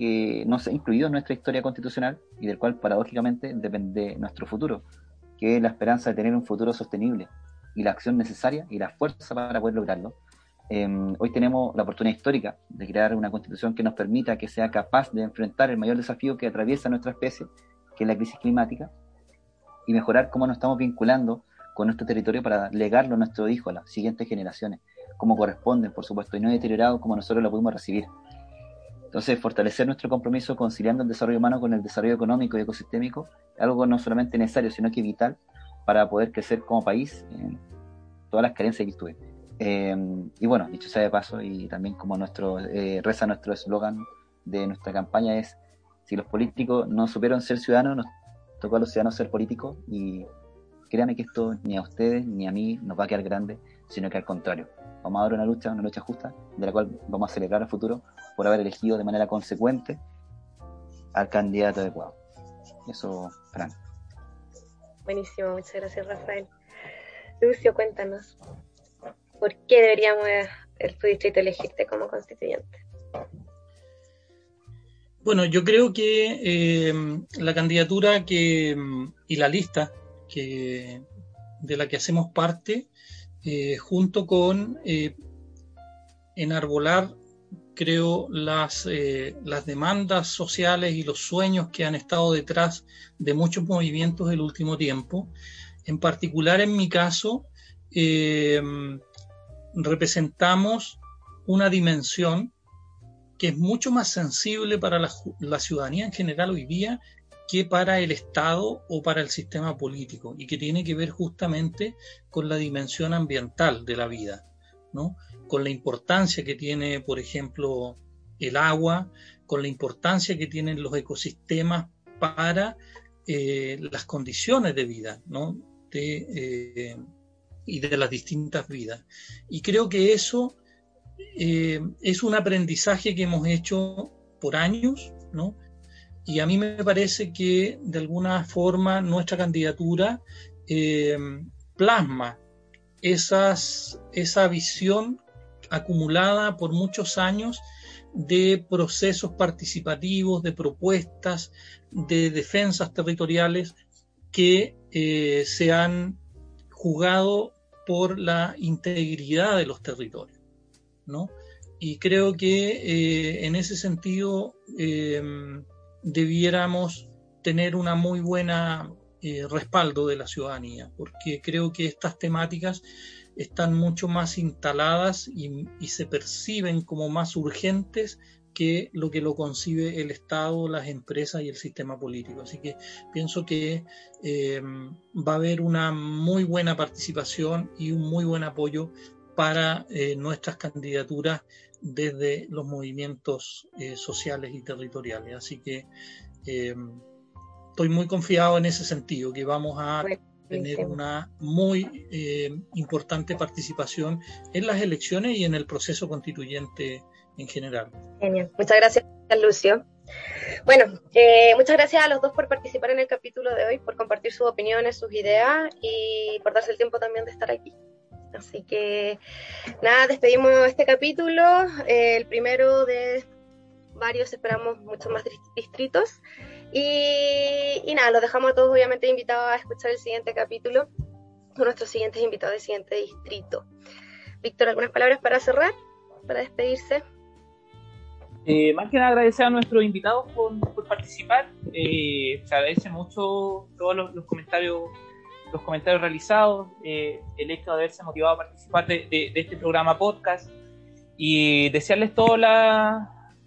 S2: que no se ha incluido en nuestra historia constitucional y del cual paradójicamente depende nuestro futuro, que es la esperanza de tener un futuro sostenible y la acción necesaria y la fuerza para poder lograrlo. Em, hoy tenemos la oportunidad histórica de crear una constitución que nos permita que sea capaz de enfrentar el mayor desafío que atraviesa nuestra especie, que es la crisis climática, y mejorar cómo nos estamos vinculando con nuestro territorio para legarlo a nuestro hijo, a las siguientes generaciones, como corresponde, por supuesto, y no deteriorado como nosotros lo pudimos recibir. Entonces, fortalecer nuestro compromiso conciliando el desarrollo humano con el desarrollo económico y ecosistémico es algo no solamente necesario, sino que vital para poder crecer como país en todas las carencias que estuve. Eh, y bueno, dicho sea de paso, y también como nuestro eh, reza nuestro eslogan de nuestra campaña es, si los políticos no supieron ser ciudadanos, nos tocó a los ciudadanos ser políticos y créanme que esto ni a ustedes ni a mí nos va a quedar grande, sino que al contrario. Vamos a dar una lucha, una lucha justa, de la cual vamos a celebrar el futuro por haber elegido de manera consecuente al candidato adecuado. Eso, Fran.
S1: Buenísimo, muchas gracias, Rafael. Lucio, cuéntanos, ¿por qué deberíamos el tu distrito elegirte como constituyente?
S3: Bueno, yo creo que eh, la candidatura que, y la lista que, de la que hacemos parte, eh, junto con eh, enarbolar, creo, las, eh, las demandas sociales y los sueños que han estado detrás de muchos movimientos del último tiempo. En particular, en mi caso, representamos una dimensión que es mucho más sensible para la, la, ciudadanía en general hoy día que para el Estado o para el sistema político y que tiene que ver justamente con la dimensión ambiental de la vida, ¿no? con la importancia que tiene, por ejemplo, el agua, con la importancia que tienen los ecosistemas para eh, las condiciones de vida ¿no? de, eh, y de las distintas vidas. Y creo que eso eh, es un aprendizaje que hemos hecho por años, ¿no? Y a mí me parece que de alguna forma nuestra candidatura eh, plasma esa visión acumulada por muchos años de procesos participativos, de propuestas, de defensas territoriales que eh, se han jugado por la integridad de los territorios. ¿no? Y creo que eh, en ese sentido debiéramos tener una muy buena eh, respaldo de la ciudadanía, porque creo que estas temáticas están mucho más instaladas y, se perciben como más urgentes que lo que lo concibe el Estado, las empresas y el sistema político. Así que pienso que eh, va a haber una muy buena participación y un muy buen apoyo para eh, nuestras candidaturas desde los movimientos eh, sociales y territoriales. Así que eh, estoy muy confiado en ese sentido, que vamos a tener una muy eh, importante participación en las elecciones y en el proceso constituyente en general.
S1: Genial. Muchas gracias, Lucio. Bueno, muchas gracias a los dos por participar en el capítulo de hoy, por compartir sus opiniones, sus ideas y por darse el tiempo también de estar aquí. Así que nada, despedimos este capítulo, eh, el primero de varios, esperamos muchos más distritos. Y, nada, los dejamos a todos obviamente invitados a escuchar el siguiente capítulo con nuestros siguientes invitados del siguiente distrito. Víctor, ¿algunas palabras para cerrar, para despedirse?
S4: Eh, más que nada agradecer a nuestros invitados por, participar. Eh, se agradece mucho todos los comentarios los comentarios realizados, eh, el hecho de haberse motivado a participar de, este programa podcast y desearles todas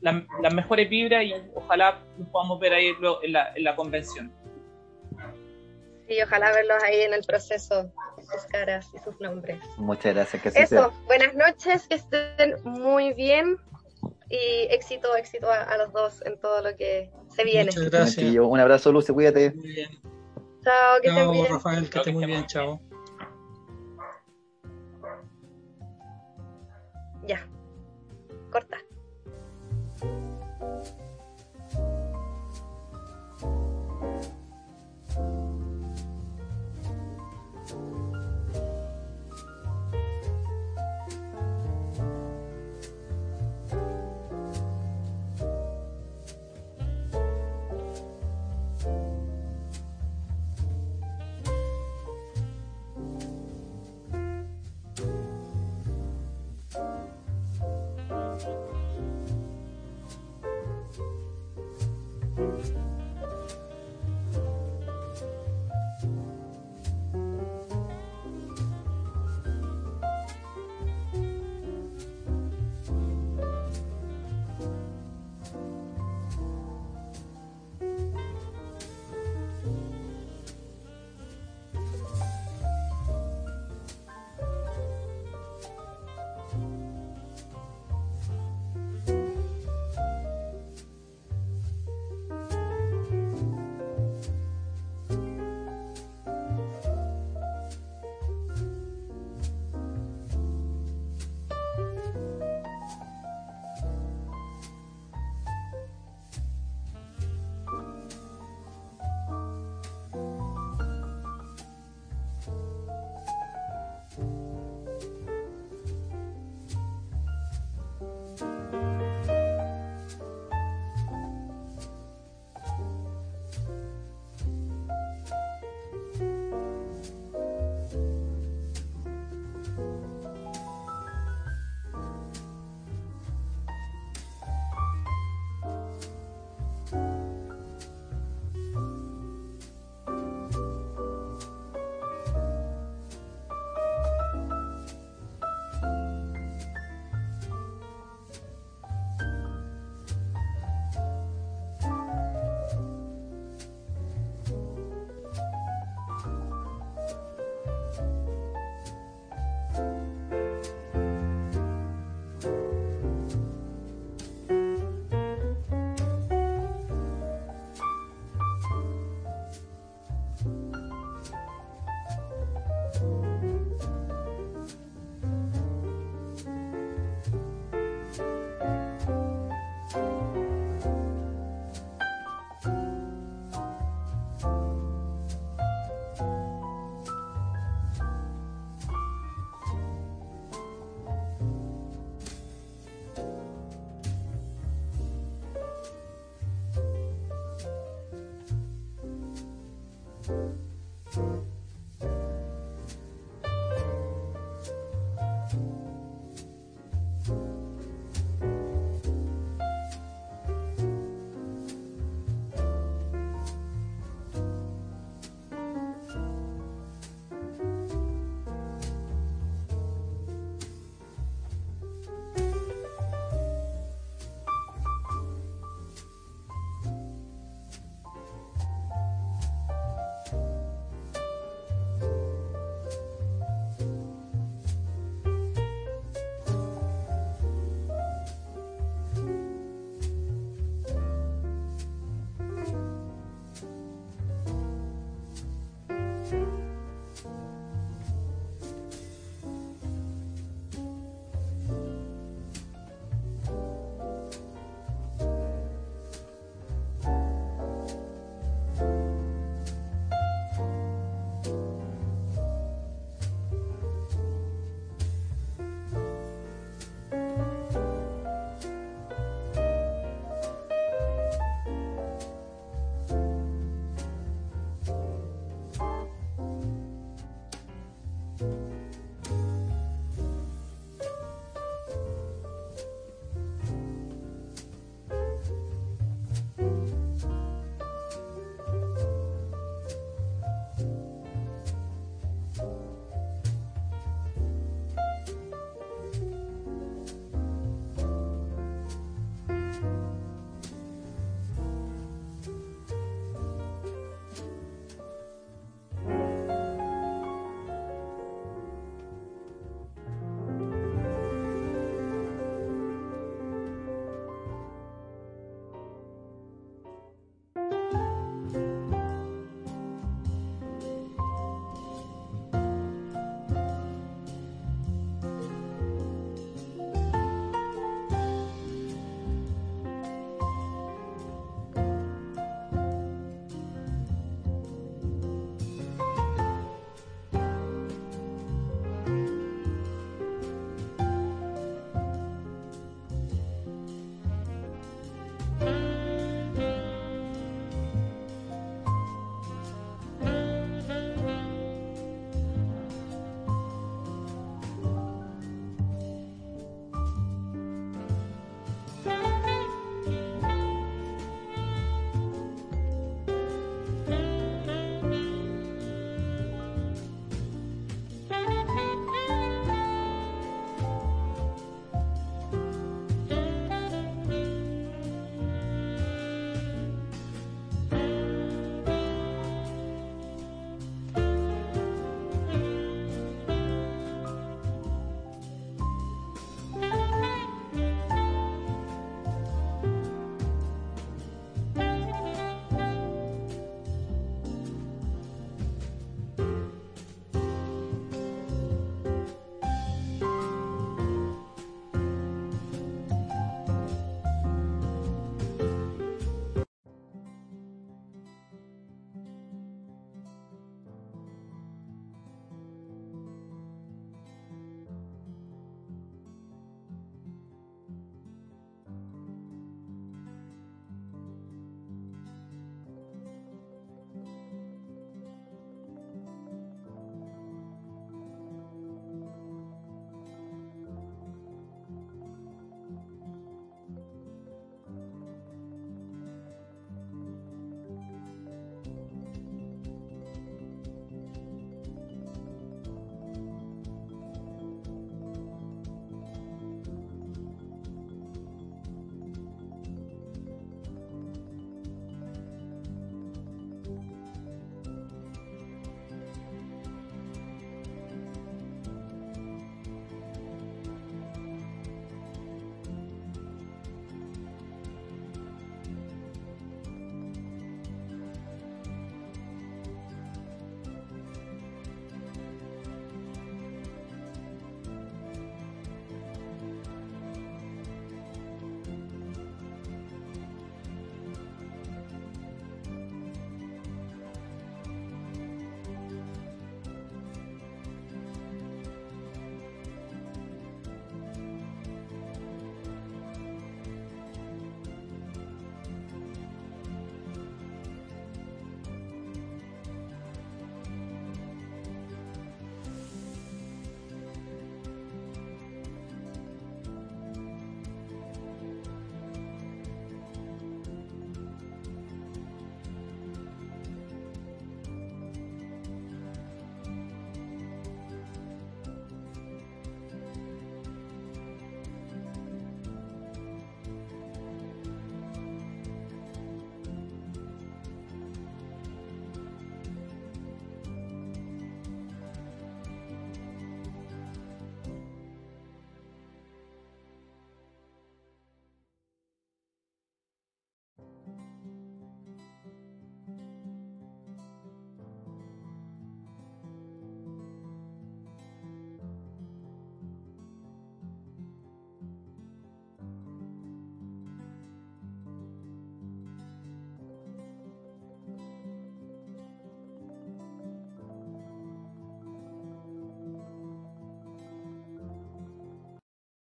S4: las mejores vibras y ojalá nos podamos ver ahí en la, en la convención.
S1: Sí, ojalá verlos ahí en el proceso, sus caras y sus nombres.
S2: Muchas gracias.
S1: Que Eso, buenas noches, que estén muy bien y éxito, éxito a, los dos en todo lo que se viene.
S3: Muchas gracias.
S2: Un abrazo, Luce, cuídate. Muy bien.
S1: Chao, que estén bien.
S3: Rafael, que esté muy bien, chao.
S1: Ya. Corta.